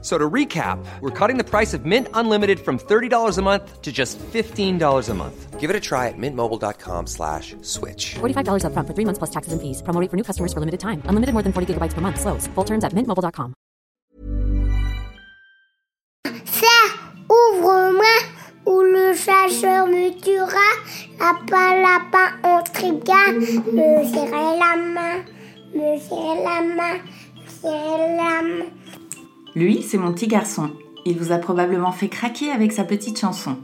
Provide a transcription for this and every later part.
So to recap, we're cutting the price of Mint Unlimited from $30 a month to just $15 a month. Give it a try at mintmobile.com slash switch. $45 upfront for three months plus taxes and fees. Promo rate for new customers for limited time. Unlimited more than 40 gigabytes per month. Slows. Full terms at mintmobile.com. Ça, ouvre-moi, ou le chasseur me tuera. Lapin, lapin, on trigua. Me serrer la main, me serrer la main, me serrer la main. Lui, c'est mon petit garçon. Il vous a probablement fait craquer avec sa petite chanson.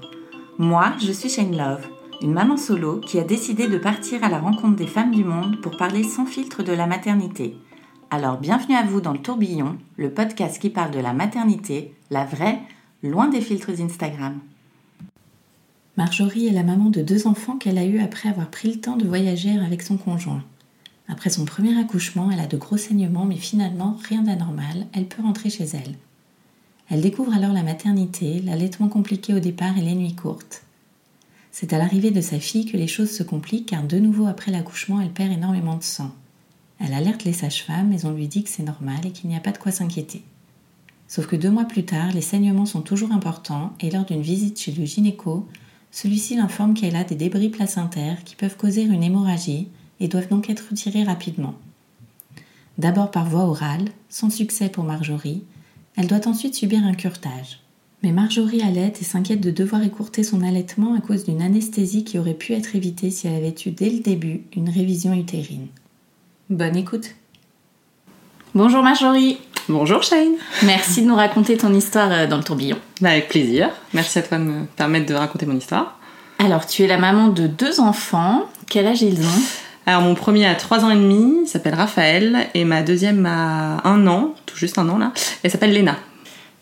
Moi, je suis Shane Love, une maman solo qui a décidé de partir à la rencontre des femmes du monde pour parler sans filtre de la maternité. Alors bienvenue à vous dans le tourbillon, le podcast qui parle de la maternité, la vraie, loin des filtres Instagram. Marjorie est la maman de deux enfants qu'elle a eus après avoir pris le temps de voyager avec son conjoint. Après son premier accouchement, elle a de gros saignements, mais finalement, rien d'anormal, elle peut rentrer chez elle. Elle découvre alors la maternité, l'allaitement compliqué au départ et les nuits courtes. C'est à l'arrivée de sa fille que les choses se compliquent car de nouveau après l'accouchement, elle perd énormément de sang. Elle alerte les sages-femmes mais on lui dit que c'est normal et qu'il n'y a pas de quoi s'inquiéter. Sauf que deux mois plus tard, les saignements sont toujours importants et lors d'une visite chez le gynéco, celui-ci l'informe qu'elle a des débris placentaires qui peuvent causer une hémorragie et doivent donc être retirés rapidement. D'abord par voie orale, sans succès pour Marjorie, elle doit ensuite subir un curetage. Mais Marjorie allait et s'inquiète de devoir écourter son allaitement à cause d'une anesthésie qui aurait pu être évitée si elle avait eu dès le début une révision utérine. Bonne écoute. Bonjour Marjorie. Bonjour Shane. Merci de nous raconter ton histoire euh, dans le tourbillon. Bah, avec plaisir. Merci à toi de me permettre de raconter mon histoire. Alors, tu es la maman de deux enfants. Quel âge ils ont? Alors mon premier a 3 ans et demi, il s'appelle Raphaël, et ma deuxième a un an, tout juste un an là, elle s'appelle Léna.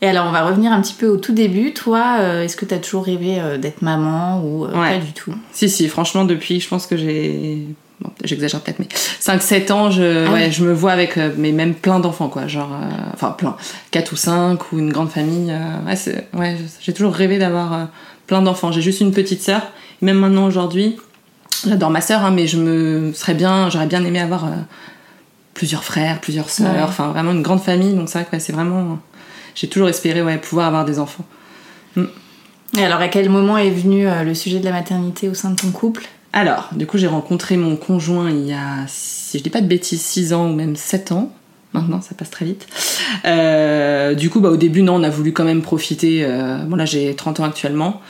Et alors, on va revenir un petit peu au tout début. Toi, euh, est-ce que tu as toujours rêvé euh, d'être maman ou euh, Ouais. pas du tout? Si si, franchement depuis, je pense que j'ai... Bon, j'exagère peut-être, mais 5-7 ans, je, Ah ouais, oui. je me vois avec, mais même plein d'enfants, quoi. Genre, enfin plein, 4 ou 5, ou une grande famille. ouais, ouais, j'ai toujours rêvé d'avoir plein d'enfants. J'ai juste une petite sœur, même maintenant aujourd'hui, j'adore ma sœur, hein, mais je me serais bien, j'aurais bien aimé avoir euh, plusieurs frères, plusieurs sœurs, Ouais. vraiment une grande famille. Donc c'est vrai que ouais, c'est vraiment, j'ai toujours espéré ouais, pouvoir avoir des enfants. Et alors, à quel moment est venu euh, le sujet de la maternité au sein de ton couple? Alors, du coup, j'ai rencontré mon conjoint il y a, si je dis pas de bêtises, 6 ans ou même 7 ans. Maintenant, ça passe très vite. Euh, du coup, bah, au début, non, on a voulu quand même profiter. euh, bon, là, j'ai 30 ans actuellement.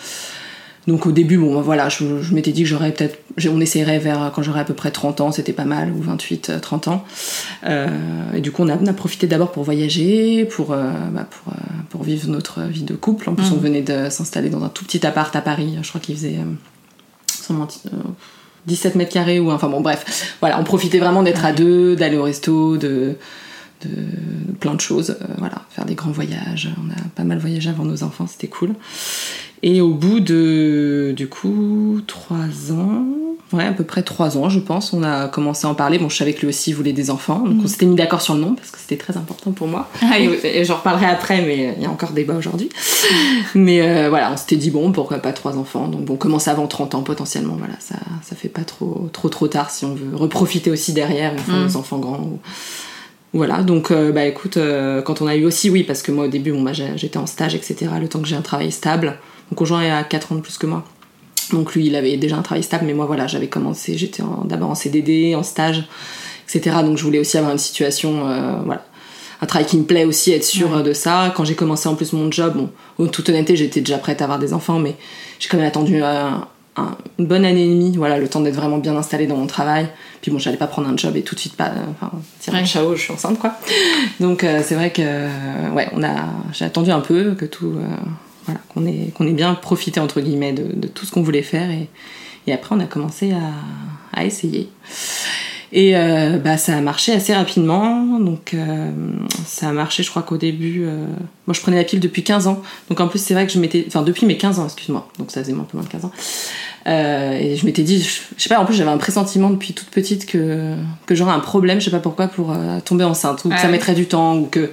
Donc, au début, bon, voilà, je, je m'étais dit que j'aurais peut-être. On essaierait vers quand j'aurais à peu près 30 ans, c'était pas mal, ou 28, euh, 30 ans. Euh, et du coup, on a, on a profité d'abord pour voyager, pour, euh, bah, pour, euh, pour vivre notre vie de couple. En plus, on venait de s'installer dans un tout petit appart à Paris. Je crois qu'il faisait. euh, sans mentir, euh, 17 mètres carrés ou enfin bon bref voilà on profitait vraiment d'être à deux d'aller au resto de, de, plein de choses euh, voilà faire des grands voyages on a pas mal voyagé avant nos enfants c'était cool et au bout de du coup trois ans ouais à peu près trois ans je pense on a commencé à en parler bon je savais que lui aussi voulait des enfants donc on s'était mis d'accord sur le nom parce que c'était très important pour moi Ah et, j'en reparlerai après mais il y a encore débat aujourd'hui mais euh, voilà, on s'était dit bon, pourquoi pas trois enfants? Donc bon, commencer avant 30 ans potentiellement, voilà, ça, ça fait pas trop trop trop tard si on veut reprofiter aussi derrière fois Mm. nos enfants grands. ou- Voilà, donc euh, bah écoute, euh, quand on a eu aussi, oui, parce que moi au début, bon, bah, j'étais en stage, etc., le temps que j'ai un travail stable. Mon conjoint est à 4 ans de plus que moi. Donc lui, il avait déjà un travail stable, mais moi voilà, j'avais commencé, j'étais d'abord en CDD, en stage, etc. Donc je voulais aussi avoir une situation, euh, voilà, un travail qui me plaît aussi, être sûre Ouais. de ça. Quand j'ai commencé en plus mon job, bon, en toute honnêteté, j'étais déjà prête à avoir des enfants, mais j'ai quand même attendu euh, un- une bonne année et demie, voilà, le temps d'être vraiment bien installée dans mon travail. Puis bon, j'allais pas prendre un job et tout de suite pas, euh, enfin, tirer Ouais. ciao, je suis enceinte quoi. Donc euh, c'est vrai que, euh, ouais, on a, j'ai attendu un peu que tout, euh, voilà, qu'on ait, qu'on ait bien profité entre guillemets de, de tout ce qu'on voulait faire et, et après on a commencé à, à essayer. Et euh, bah, ça a marché assez rapidement. Donc euh, ça a marché, je crois qu'au début. euh, Moi, je prenais la pile depuis 15 ans. Donc en plus, c'est vrai que je m'étais. Enfin, depuis mes 15 ans, excuse-moi. Donc ça faisait un peu moins de 15 ans. Et je m'étais dit, je, je sais pas, en plus, j'avais un pressentiment depuis toute petite que, que j'aurais un problème, je sais pas pourquoi, pour tomber enceinte. Ou que Ah ça oui. mettrait du temps. Ou que.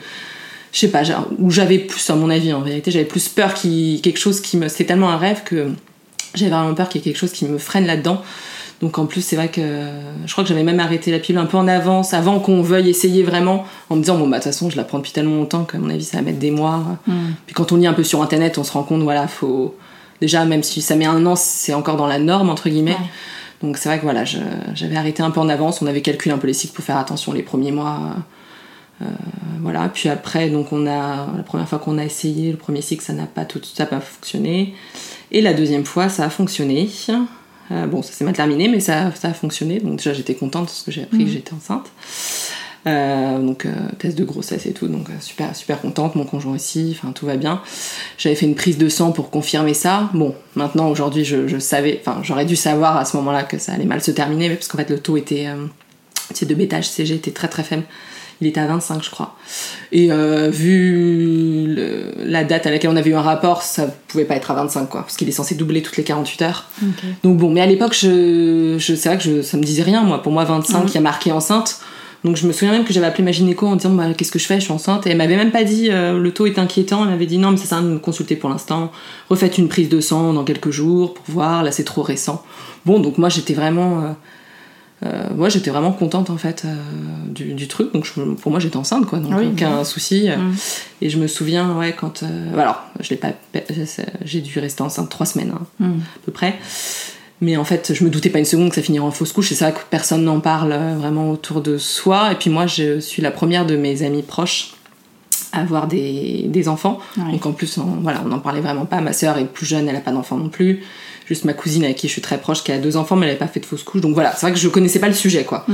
je sais pas, où j'avais plus, à mon avis, en vérité, j'avais plus peur qu'il quelque chose qui me. C'était tellement un rêve que j'avais vraiment peur qu'il y ait quelque chose qui me freine là-dedans. Donc en plus, c'est vrai que je crois que j'avais même arrêté la pilule un peu en avance, avant qu'on veuille essayer vraiment, en me disant, bon, bah, de toute façon, je la prends depuis tellement longtemps qu'à mon avis, ça va mettre des mois. Puis quand on lit un peu sur Internet, on se rend compte, voilà, faut. Déjà, même si ça met un an, c'est encore dans la norme, entre guillemets. Donc c'est vrai que voilà, j'avais arrêté un peu en avance, on avait calculé un peu les cycles pour faire attention les premiers mois. Euh, voilà, puis après, donc on a la première fois qu'on a essayé le premier cycle, ça n'a pas tout, ça n'a pas fonctionné, et la deuxième fois, ça a fonctionné. Euh, bon, ça s'est mal terminé, mais ça, ça a fonctionné. Donc déjà, j'étais contente parce que j'ai appris que j'étais enceinte. Euh, donc euh, test de grossesse et tout, donc super super contente, mon conjoint aussi, enfin tout va bien. J'avais fait une prise de sang pour confirmer ça. Bon, maintenant aujourd'hui je, je savais, enfin j'aurais dû savoir à ce moment-là que ça allait mal se terminer, parce qu'en fait le taux était, euh, c'est de bêta HCG était très très faible. Il était à 25 je crois. Et euh, vu le- la date à laquelle on avait eu un rapport, ça pouvait pas être à 25 quoi, parce qu'il est censé doubler toutes les 48 heures. Donc bon, mais à l'époque, je, je, c'est vrai que je, ça me disait rien, moi. Pour moi, 25, il y a marqué enceinte. Donc je me souviens même que j'avais appelé ma gynéco en disant bah, qu'est-ce que je fais, je suis enceinte. Et elle m'avait même pas dit euh, le taux est inquiétant. Elle m'avait dit non, mais ça sert à me consulter pour l'instant. Refaites une prise de sang dans quelques jours pour voir. Là, c'est trop récent. Bon, donc moi, j'étais vraiment. Euh, euh, ouais, j'étais vraiment contente en fait euh, du, du truc. Donc je- pour moi, j'étais enceinte quoi. Donc Oui, aucun oui. souci. Mm. Et je me souviens, ouais, quand. euh, alors, je l'ai pas. J'ai dû rester enceinte trois semaines. hein Mm. à peu près. Mais en fait, je me doutais pas une seconde que ça finirait en fausse couche. Et c'est vrai que personne n'en parle vraiment autour de soi. Et puis moi, je suis la première de mes amis proches avoir des, des enfants. Ouais. Donc en plus, on, voilà, on n'en parlait vraiment pas. Ma sœur est plus jeune, elle a pas d'enfants non plus. Juste ma cousine avec qui je suis très proche, qui a deux enfants, mais elle n'avait pas fait de fausse couche. Donc voilà, c'est vrai que je connaissais pas le sujet, quoi.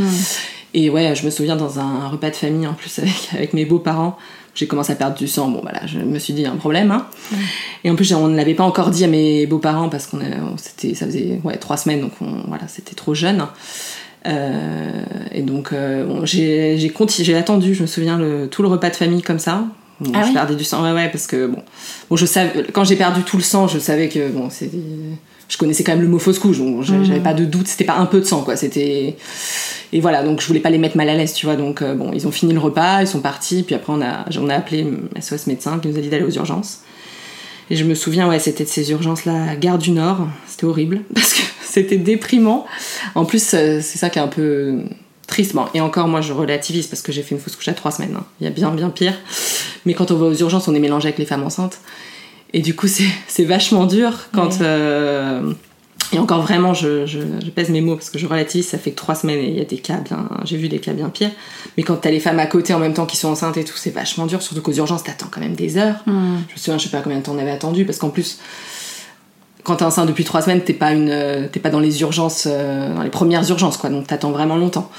Et ouais, je me souviens dans un repas de famille en plus avec, avec mes beaux-parents, j'ai commencé à perdre du sang. Bon, voilà, je me suis dit, il y a un problème. Hein. Et en plus, on ne l'avait pas encore dit à mes beaux-parents parce qu'on ça faisait ouais, trois semaines, donc on- voilà, c'était trop jeune. Euh, et donc, euh, bon, j'ai, j'ai, attendu, je me souviens, le, tout le repas de famille comme ça. Bon, Ah je oui perdais du sang, ouais, ouais, parce que bon, bon, je savais, quand j'ai perdu tout le sang, je savais que bon, c'est, je connaissais quand même le mot fausse couche, donc j'avais j'avais pas de doute, c'était pas un peu de sang, quoi, c'était, et voilà, donc je voulais pas les mettre mal à l'aise, tu vois, donc euh, bon, ils ont fini le repas, ils sont partis, puis après on a, on a appelé SOS médecin qui nous a dit d'aller aux urgences. Et je me souviens, ouais, c'était de ces urgences-là à Gare du Nord. C'était horrible parce que c'était déprimant. En plus, euh, c'est ça qui est un peu triste. Bon, et encore, moi, je relativise parce que j'ai fait une fausse couche à trois semaines. hein. Il y a bien, bien pire. Mais quand on va aux urgences, on est mélangé avec les femmes enceintes. Et du coup, c'est c'est vachement dur quand. euh, et encore vraiment, je, je, je pèse mes mots parce que je relativise, ça fait que trois semaines et il y a des cas bien. J'ai vu des cas bien pires. Mais quand t'as les femmes à côté en même temps qui sont enceintes et tout, c'est vachement dur. Surtout qu'aux urgences, t'attends quand même des heures. Je me souviens, je sais pas combien de temps on avait attendu parce qu'en plus, quand t'es enceinte depuis trois semaines, t'es pas une, euh, t'es pas dans les urgences, euh, dans les premières urgences quoi. Donc t'attends vraiment longtemps.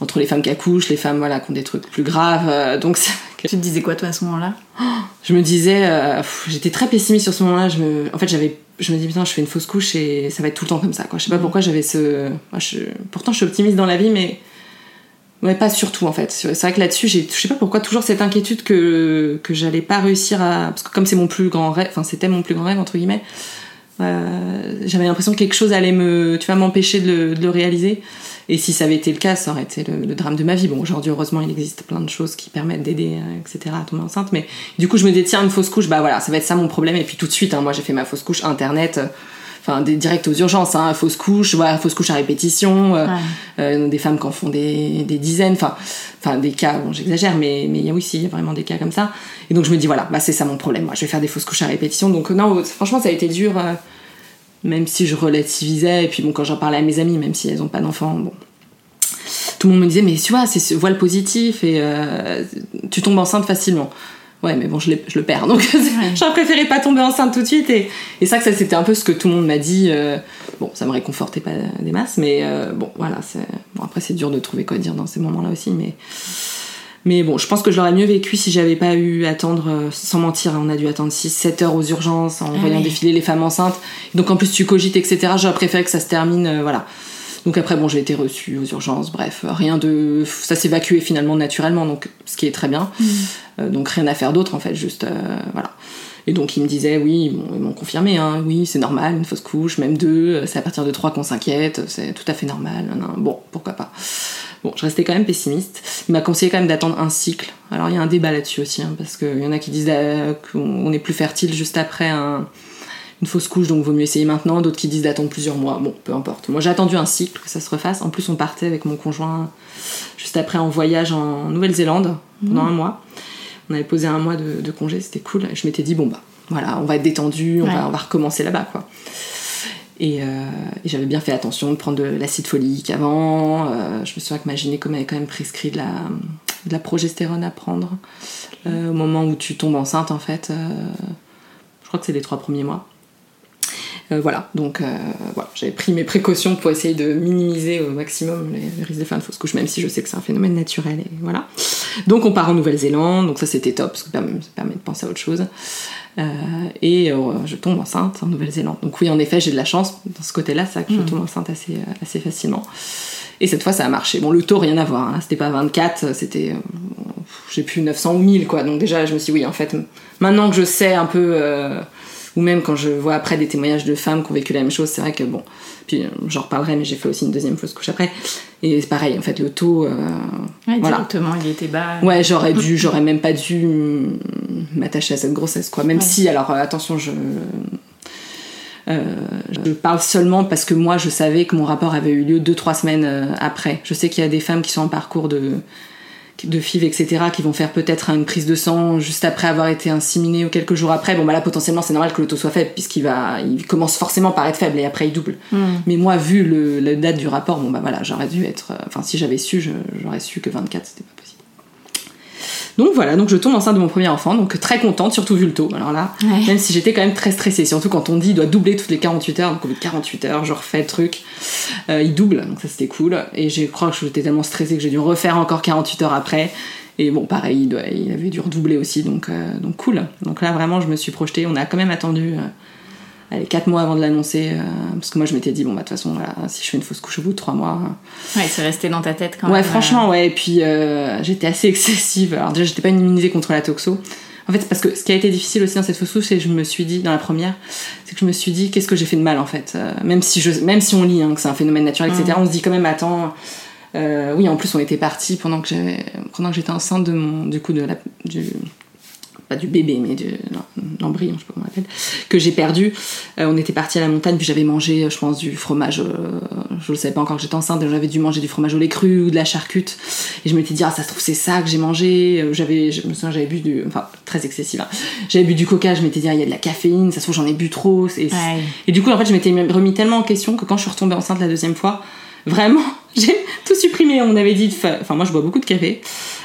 Entre les femmes qui accouchent, les femmes voilà qui ont des trucs plus graves. euh, donc Tu te disais quoi toi à ce moment-là? Je me disais, euh, j'étais très pessimiste sur ce moment-là. Je me, en fait, j'avais, je me dis putain, je fais une fausse couche et ça va être tout le temps comme ça. Quoi. Je sais pas pourquoi j'avais ce, moi, je- pourtant je suis optimiste dans la vie, mais ouais, pas surtout en fait. C'est vrai que là-dessus, j'ai, je sais pas pourquoi toujours cette inquiétude que que j'allais pas réussir à, parce que comme c'est mon plus grand rêve, enfin c'était mon plus grand rêve entre guillemets. Euh, j'avais l'impression que quelque chose allait me, tu vois, m'empêcher de le, réaliser. Et si ça avait été le cas, ça aurait été le, drame de ma vie. Bon, aujourd'hui, heureusement, il existe plein de choses qui permettent d'aider, euh, etc., à tomber enceinte. Mais du coup, je me disais, tiens, une fausse couche, bah voilà, ça va être ça mon problème. Et puis tout de suite, hein, moi, j'ai fait ma fausse couche internet. euh, Enfin, des direct aux urgences, hein, fausse couche, voilà, fausse couche à répétition, euh, Ouais. euh, des femmes qui en font des, des dizaines, enfin, enfin des cas, bon, j'exagère, mais mais il y a aussi il y a vraiment des cas comme ça. Et donc je me dis voilà, bah c'est ça mon problème, moi, je vais faire des fausses couches à répétition. Donc non, franchement, ça a été dur. euh, même si je relativisais, et puis bon, quand j'en parlais à mes amis, même si elles ont pas d'enfants, bon. Tout le monde me disait, mais tu vois, c'est ce voile positif et euh, tu tombes enceinte facilement. Ouais, mais bon, je, le perds. Donc, j'aurais préféré pas tomber enceinte tout de suite. Et, et ça, ça, c'était un peu ce que tout le monde m'a dit. euh, bon, ça me réconfortait pas des masses, mais euh, bon, voilà. Bon, après, c'est dur de trouver quoi dire dans ces moments-là aussi, mais. Mais bon, je pense que je l'aurais mieux vécu si j'avais pas eu à attendre, euh, sans mentir, hein, on a dû attendre 6-7 heures aux urgences en Ah voyant oui. défiler les femmes enceintes. Donc en plus tu cogites, etc. J'aurais préféré que ça se termine, euh, voilà. Donc après, bon, j'ai été reçue aux urgences, bref, rien de... Ça s'évacuait finalement naturellement, donc ce qui est très bien. Euh, donc rien à faire d'autre en fait, juste... euh, voilà. Et donc ils me disaient, oui, ils m'ont- ils m'ont confirmé, hein, oui, c'est normal, une fausse couche, même deux, euh, c'est à partir de trois qu'on s'inquiète, c'est tout à fait normal. Bon, pourquoi pas. Bon, je restais quand même pessimiste. Il m'a conseillé quand même d'attendre un cycle. Alors il y a un débat là-dessus aussi, hein, parce qu'il y en a qui disent qu'on est plus fertile juste après un- une fausse couche, donc vaut mieux essayer maintenant. D'autres qui disent d'attendre plusieurs mois. Bon, peu importe. Moi j'ai attendu un cycle, que ça se refasse. En plus, on partait avec mon conjoint juste après en voyage en Nouvelle-Zélande pendant un mois. On avait posé un mois de, de congé, c'était cool. Et je m'étais dit, bon bah voilà, on va être détendu, on, Ouais. va, on va recommencer là-bas quoi. Et, euh, et j'avais bien fait attention de prendre de l'acide folique avant. Euh, je me souviens que ma gynéco m'avait quand même prescrit de la, de la progestérone à prendre euh, au moment où tu tombes enceinte en fait. je crois que c'est les trois premiers mois. Euh, voilà, donc euh, voilà, j'avais pris mes précautions pour essayer de minimiser au maximum les, les risques de faire une fausse couche, même si je sais que c'est un phénomène naturel. Et voilà. Donc on part en Nouvelle-Zélande, donc ça c'était top, parce que ça permet, de penser à autre chose. Euh, et euh, je tombe enceinte en Nouvelle-Zélande. Donc oui, en effet, j'ai de la chance dans ce côté-là, ça que je tombe enceinte assez, assez facilement. Et cette fois, ça a marché. Bon, le taux, rien à voir. hein. C'était pas 24, c'était, j'ai plus 900 ou 1000, quoi. Donc déjà, je me suis dit, oui, en fait, maintenant que je sais un peu, euh, ou même quand je vois après des témoignages de femmes qui ont vécu la même chose, c'est vrai que bon, puis euh, j'en reparlerai, mais j'ai fait aussi une deuxième fausse couche après. Et c'est pareil, en fait, le taux, euh, Ouais, voilà. directement, il était bas. Ouais, j'aurais dû, j'aurais même pas dû m'attacher à cette grossesse, quoi. Même Ouais. si, alors euh, attention, je. euh, je parle seulement parce que moi je savais que mon rapport avait eu lieu 2-3 semaines après. Je sais qu'il y a des femmes qui sont en parcours de, de FIV, etc., qui vont faire peut-être une prise de sang juste après avoir été inséminées ou quelques jours après. Bon, bah là potentiellement c'est normal que le taux soit faible puisqu'il va, il commence forcément par être faible et après il double. Mais moi, vu le, la date du rapport, bon bah voilà, j'aurais dû être. euh, Enfin, si j'avais su, j'aurais su que 24 c'était pas. Donc voilà, donc je tombe enceinte de mon premier enfant, donc très contente, surtout vu le taux. Alors là, Ouais. même si j'étais quand même très stressée, surtout quand on dit il doit doubler toutes les 48 heures, donc au bout de 48 heures, je refais le truc, Euh, il double, donc ça c'était cool. Et je crois que j'étais tellement stressée que j'ai dû refaire encore 48 heures après. Et bon, pareil, il, doit- il avait dû redoubler aussi, donc, euh, donc cool. Donc là, vraiment, je me suis projetée. On a quand même attendu euh, allez, 4 mois avant de l'annoncer, euh, parce que moi je m'étais dit, bon, bah de toute façon, voilà, si je fais une fausse couche au bout de 3 mois, Ouais, c'est resté dans ta tête quand ouais, même. franchement, ouais. Et puis euh, j'étais assez excessive. Alors déjà, j'étais pas immunisée contre la toxo. En fait, parce que ce qui a été difficile aussi dans cette fausse couche, c'est que je me suis dit, dans la première, c'est que je me suis dit, qu'est-ce que j'ai fait de mal en fait Euh, Même si je, même si on lit hein, que c'est un phénomène naturel, etc. On se dit quand même, attends. euh, oui, en plus, on était parti pendant que j'avais, pendant que j'étais enceinte de mon, du coup, de la, du, pas du bébé, mais de l'embryon, je sais pas comment on l'appelle, que j'ai perdu. Euh, on était parti à la montagne, puis j'avais mangé, je pense, du fromage. euh, je ne savais pas encore que j'étais enceinte, j'avais dû manger du fromage au lait cru ou de la charcute. Et je m'étais dit, ah, ça se trouve, c'est ça que j'ai mangé. Euh, J'avais, je me souviens, j'avais bu du. Enfin, très excessif. hein. J'avais bu du coca, je m'étais dit, ah, il y a de la caféine, ça se trouve, j'en ai bu trop. Et, Ouais. et du coup, en fait, je m'étais remis tellement en question que quand je suis retombée enceinte la deuxième fois, vraiment, j'ai tout supprimé. On avait dit, enfin, moi, je bois beaucoup de café,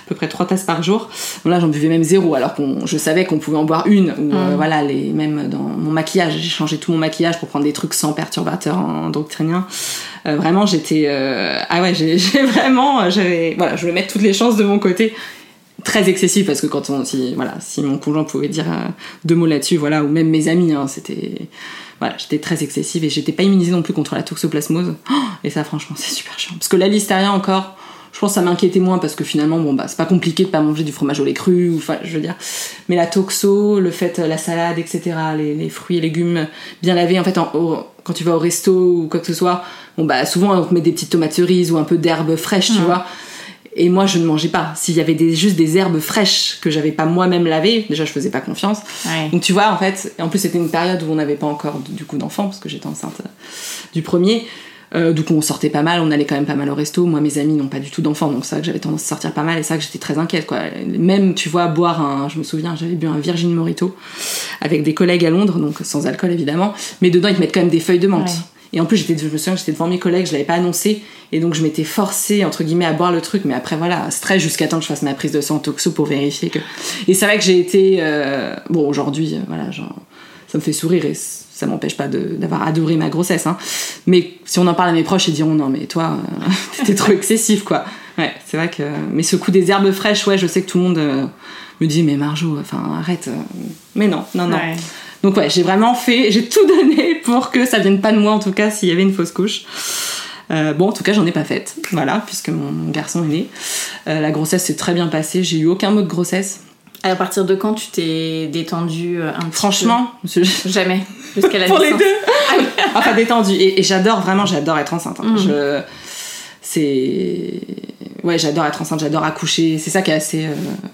à peu près trois tasses par jour. Bon, là, j'en buvais même zéro, alors qu'on, je savais qu'on pouvait en boire une. Ou Mm. euh, voilà, les, même dans mon maquillage, j'ai changé tout mon maquillage pour prendre des trucs sans perturbateurs endocriniens. Euh, vraiment, j'étais, euh, ah ouais, j'ai, j'ai vraiment, j'avais, voilà, je voulais mettre toutes les chances de mon côté très excessif parce que quand on si voilà si mon conjoint pouvait dire deux mots là-dessus voilà ou même mes amis hein, c'était voilà j'étais très excessive et j'étais pas immunisée non plus contre la toxoplasmose. Oh, et ça franchement c'est super chiant. Parce que la listeria encore je pense que ça m'inquiétait moins parce que finalement bon bah c'est pas compliqué de pas manger du fromage au lait cru ou enfin je veux dire. Mais la toxo le fait euh, la salade etc les, les fruits et légumes bien lavés en fait en- au- quand tu vas au resto ou quoi que ce soit bon bah souvent on te met des petites tomates cerises ou un peu d'herbes fraîches tu vois et moi, je ne mangeais pas. S'il y avait des, juste des herbes fraîches que j'avais pas moi-même lavées, déjà, je faisais pas confiance. Ouais. Donc, tu vois, en fait, en plus, c'était une période où on n'avait pas encore du coup d'enfants, parce que j'étais enceinte euh, du premier. Euh, du coup, on sortait pas mal, on allait quand même pas mal au resto. Moi, mes amis n'ont pas du tout d'enfants, donc c'est vrai que j'avais tendance à sortir pas mal, et c'est vrai que j'étais très inquiète, quoi. Même, tu vois, boire un, je me souviens, j'avais bu un Virgin Morito avec des collègues à Londres, donc sans alcool évidemment, mais dedans, ils te mettent quand même des feuilles de menthe. Ouais. Et en plus, j'étais, je me souviens que j'étais devant mes collègues, je l'avais pas annoncé, et donc je m'étais forcée, entre guillemets, à boire le truc, mais après, voilà, stress jusqu'à temps que je fasse ma prise de sang toxo pour vérifier que. Et c'est vrai que j'ai été. euh, Bon, aujourd'hui, euh, voilà, genre, ça me fait sourire et ça m'empêche pas d'avoir adoré ma grossesse, hein. Mais si on en parle à mes proches, ils diront non, mais toi, euh, t'étais trop excessif, quoi. Ouais, c'est vrai que. Mais ce coup des herbes fraîches, ouais, je sais que tout le monde euh, me dit, mais Marjo, enfin, arrête. Mais non, non, non. Donc ouais, j'ai vraiment fait, j'ai tout donné pour que ça vienne pas de moi en tout cas s'il y avait une fausse couche. Euh, bon, en tout cas, j'en ai pas faite, voilà, puisque mon, mon garçon est né. Euh, la grossesse s'est très bien passée, j'ai eu aucun mot de grossesse. À partir de quand tu t'es détendue euh, un petit Franchement, peu Jamais. Jusqu'à la pour les naissance. deux. enfin détendu. Et, et j'adore vraiment, j'adore être enceinte. hein. Je- c'est ouais j'adore être enceinte j'adore accoucher c'est ça qui est assez euh,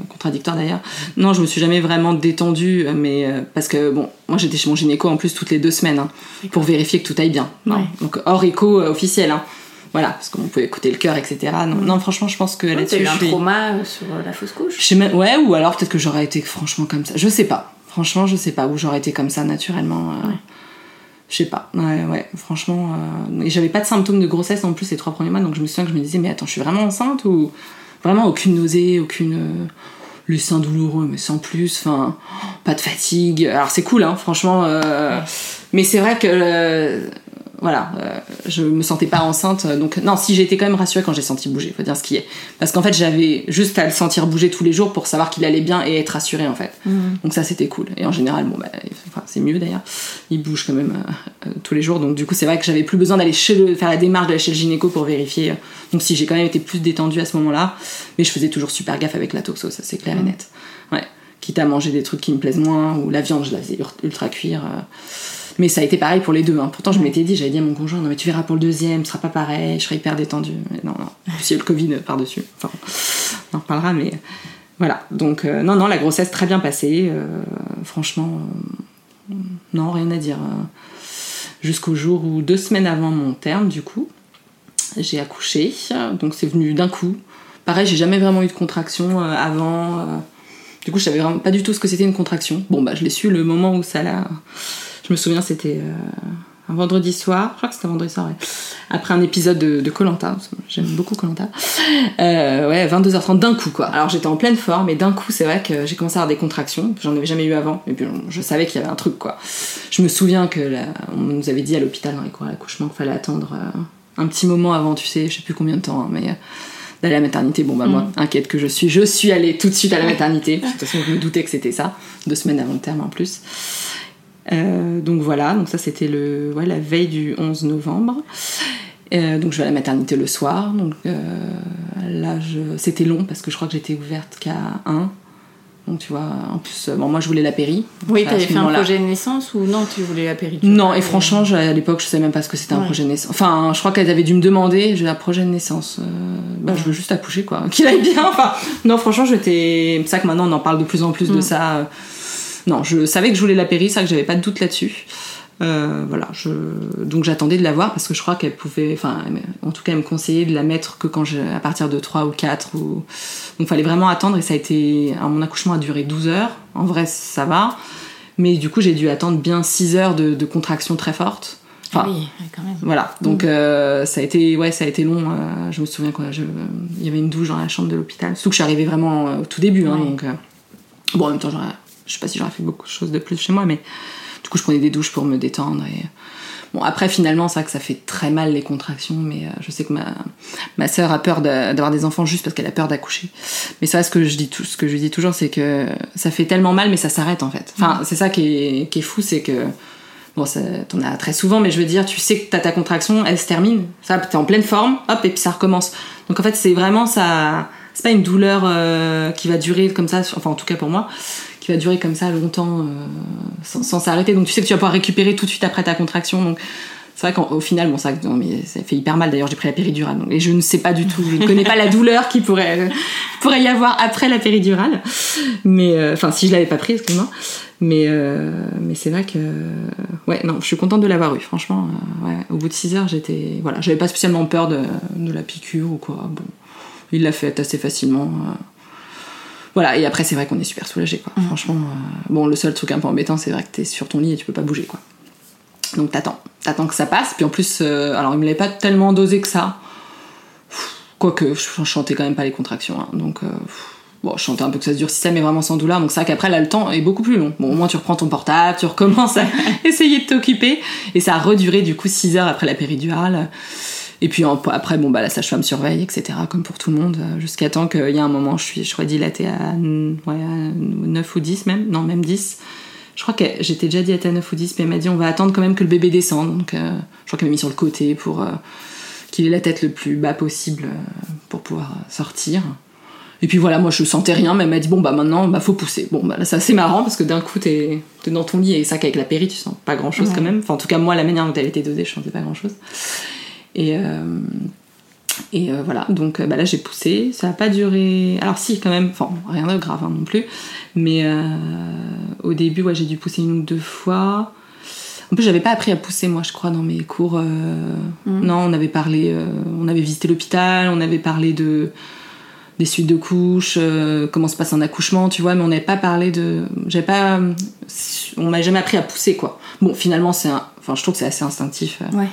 contradictoire d'ailleurs non je me suis jamais vraiment détendue mais euh, parce que bon moi j'étais chez mon gynéco en plus toutes les deux semaines hein, pour vérifier que tout aille bien Non. Ouais. donc hors écho euh, officiel hein. voilà parce qu'on pouvait écouter le cœur etc non, non franchement je pense que Ouais, là-dessus T'as eu un suis- trauma sur la fausse couche je sais même- ouais ou alors peut-être que j'aurais été franchement comme ça je sais pas franchement je sais pas où j'aurais été comme ça naturellement Ouais. Je sais pas. Ouais ouais. Franchement euh, et j'avais pas de symptômes de grossesse en plus les trois premiers mois donc je me souviens que je me disais mais attends je suis vraiment enceinte ou vraiment aucune nausée aucune euh, les seins douloureux mais sans plus enfin pas de fatigue. Alors c'est cool hein franchement euh, mais c'est vrai que euh, voilà, euh, je me sentais pas enceinte, donc non, si j'ai été quand même rassurée quand j'ai senti bouger, faut dire ce qui est, parce qu'en fait j'avais juste à le sentir bouger tous les jours pour savoir qu'il allait bien et être rassurée en fait. Donc ça c'était cool. Et en général, bon bah, enfin, c'est mieux d'ailleurs, il bouge quand même euh, euh, tous les jours, donc du coup c'est vrai que j'avais plus besoin d'aller chez le, faire la démarche d'aller chez le gynéco pour vérifier. Donc si j'ai quand même été plus détendue à ce moment-là, mais je faisais toujours super gaffe avec la toxo, ça c'est clair et net. Ouais, quitte à manger des trucs qui me plaisent moins ou la viande je la faisais ultra cuire. euh, mais ça a été pareil pour les deux. Hein. Pourtant, je m'étais dit, j'avais dit à mon conjoint, non, mais tu verras pour le deuxième, ce sera pas pareil, je serai hyper détendue. Mais non, non. Plus, il y a le Covid par-dessus. Enfin, on en reparlera, mais voilà. Donc, euh, non, non, la grossesse très bien passée. euh, franchement, euh, non, rien à dire. Jusqu'au jour où, deux semaines avant mon terme, du coup, j'ai accouché. Donc, c'est venu d'un coup. Pareil, j'ai jamais vraiment eu de contraction euh, avant. euh, du coup, je savais vraiment pas du tout ce que c'était une contraction. Bon, bah, je l'ai su le moment où ça l'a. Je me souviens, c'était euh, un vendredi soir. Je crois que c'était un vendredi soir, ouais. Après un épisode de Colanta. J'aime beaucoup Colanta. Euh, ouais, 22h30 d'un coup, quoi. Alors, j'étais en pleine forme, et d'un coup, c'est vrai que j'ai commencé à avoir des contractions. J'en avais jamais eu avant. Et puis, je savais qu'il y avait un truc, quoi. Je me souviens que on nous avait dit à l'hôpital dans les cours à l'accouchement qu'il fallait attendre euh, un petit moment avant, tu sais, je sais plus combien de temps, hein, mais. euh, d'aller à la maternité. Bon, bah, moi, inquiète que je suis, je suis allée tout de suite à la maternité. De toute façon, je me doutais que c'était ça. Deux semaines avant le terme en plus. Euh, donc voilà, donc ça c'était le, ouais, la veille du 11 novembre. Euh, donc je vais à la maternité le soir. Donc euh, là, je... c'était long parce que je crois que j'étais ouverte qu'à 1. Donc tu vois, en plus, euh, bon, moi je voulais la péri. Oui, t'avais fait un projet de naissance ou non, tu voulais la péridurale Non, et franchement, je- à l'époque, je savais même pas ce que c'était un projet de naissance. Enfin, je crois qu'elle avait dû me demander, j'ai un projet de naissance. Bah, je veux juste accoucher, quoi. Qu'il aille bien. Enfin, non, franchement, j'étais. C'est ça que maintenant, on en parle de plus en plus de Mm. ça. Non, je savais que je voulais la péri, ça que j'avais pas de doute là-dessus. Euh, voilà, je... donc j'attendais de la voir parce que je crois qu'elle pouvait, enfin, en tout cas, elle me conseillait de la mettre que quand je, à partir de 3 ou 4. Ou... Donc fallait vraiment attendre et ça a été. alors, mon accouchement a duré 12 heures. En vrai, ça va. Mais du coup, j'ai dû attendre bien 6 heures de, de contractions très fortes. Ah Enfin, oui, quand même. voilà, donc euh, ça a été, ouais, ça a été long. euh, je me souviens quoi, je- y avait une douche dans la chambre de l'hôpital. Surtout que je suis arrivée vraiment au tout début, hein, donc bon, en même temps, j'aurais- je sais pas si j'aurais fait beaucoup de choses de plus chez moi, mais du coup, je prenais des douches pour me détendre. Bon, après, finalement, c'est vrai que ça fait très mal les contractions, mais euh, je sais que ma ma sœur a peur d'avoir des enfants juste parce qu'elle a peur d'accoucher. Mais vrai ce que je dis, toujours, c'est que ça fait tellement mal, mais ça s'arrête en fait. Enfin, c'est ça qui est, fou, c'est que Bon, ça, t'en as très souvent, mais je veux dire, tu sais que t'as ta contraction, elle se termine. Ça, t'es en pleine forme, hop, et puis ça recommence. Donc en fait, c'est vraiment ça. C'est pas une douleur euh, qui va durer comme ça, enfin en tout cas pour moi, durer comme ça longtemps euh, sans s'arrêter. Donc tu sais que tu vas pouvoir récupérer tout de suite après ta contraction. Donc c'est vrai qu'au final, bon, ça, non, mais ça fait hyper mal. D'ailleurs, j'ai pris la péridurale, donc, et je ne sais pas du tout, je ne connais pas la douleur qui pourrait, pourrait y avoir après la péridurale. Mais euh, enfin, si je l'avais pas pris, excuse-moi. Mais euh, mais c'est vrai que ouais, non, je suis contente de l'avoir eu. Franchement, au bout de 6 heures, j'étais voilà, j'avais pas spécialement peur de, de la piqûre ou quoi. Bon, il l'a fait assez facilement. Voilà, et après, c'est vrai qu'on est super soulagé, quoi. Franchement, euh, bon, le seul truc un peu embêtant, c'est vrai que t'es sur ton lit et tu peux pas bouger, quoi. Donc t'attends, t'attends que ça passe. Puis en plus, euh, alors il me l'avait pas tellement dosé que ça. Quoique, je, je chantais quand même pas les contractions. hein. donc, euh, bon, je chantais un peu que ça se durcissait, mais vraiment sans douleur. Donc c'est vrai qu'après, là, le temps est beaucoup plus long. Bon, au moins, tu reprends ton portable, tu recommences à essayer de t'occuper. Et ça a reduré du coup 6 heures après la péridurale. Et puis en- après, bon, bah, la sage-femme surveille, etc., comme pour tout le monde, euh, jusqu'à temps qu'il y a un moment, je suis, je crois, dilatée à, ouais, à 9 ou 10 même, non, même 10. Je crois que j'étais déjà dilatée à 9 ou 10, mais elle m'a dit on va attendre quand même que le bébé descende. Donc euh, je crois qu'elle m'a mis sur le côté pour euh, qu'il ait la tête le plus bas possible pour pouvoir sortir. Et puis voilà, moi je sentais rien, mais elle m'a dit bon bah maintenant bah faut pousser. Bon bah là c'est assez marrant parce que d'un coup t'es es dans ton lit et ça qu'avec la péri tu sens pas grand chose quand même. Enfin en tout cas moi la manière dont elle était dosée je sentais pas grand chose. Et, euh, Et euh, voilà, donc euh, bah, là j'ai poussé, ça n'a pas duré. Alors si quand même, enfin rien de grave hein, non plus, mais au début ouais, j'ai dû pousser une ou deux fois. En plus j'avais pas appris à pousser moi je crois dans mes cours. euh, Non, on avait parlé, euh, on avait visité l'hôpital, on avait parlé de des suites de couches, euh, comment se passe un accouchement, tu vois, mais on n'avait pas parlé de, j'avais pas, on m'a jamais appris à pousser quoi. Bon finalement c'est, un... enfin je trouve que c'est assez instinctif. Ouais.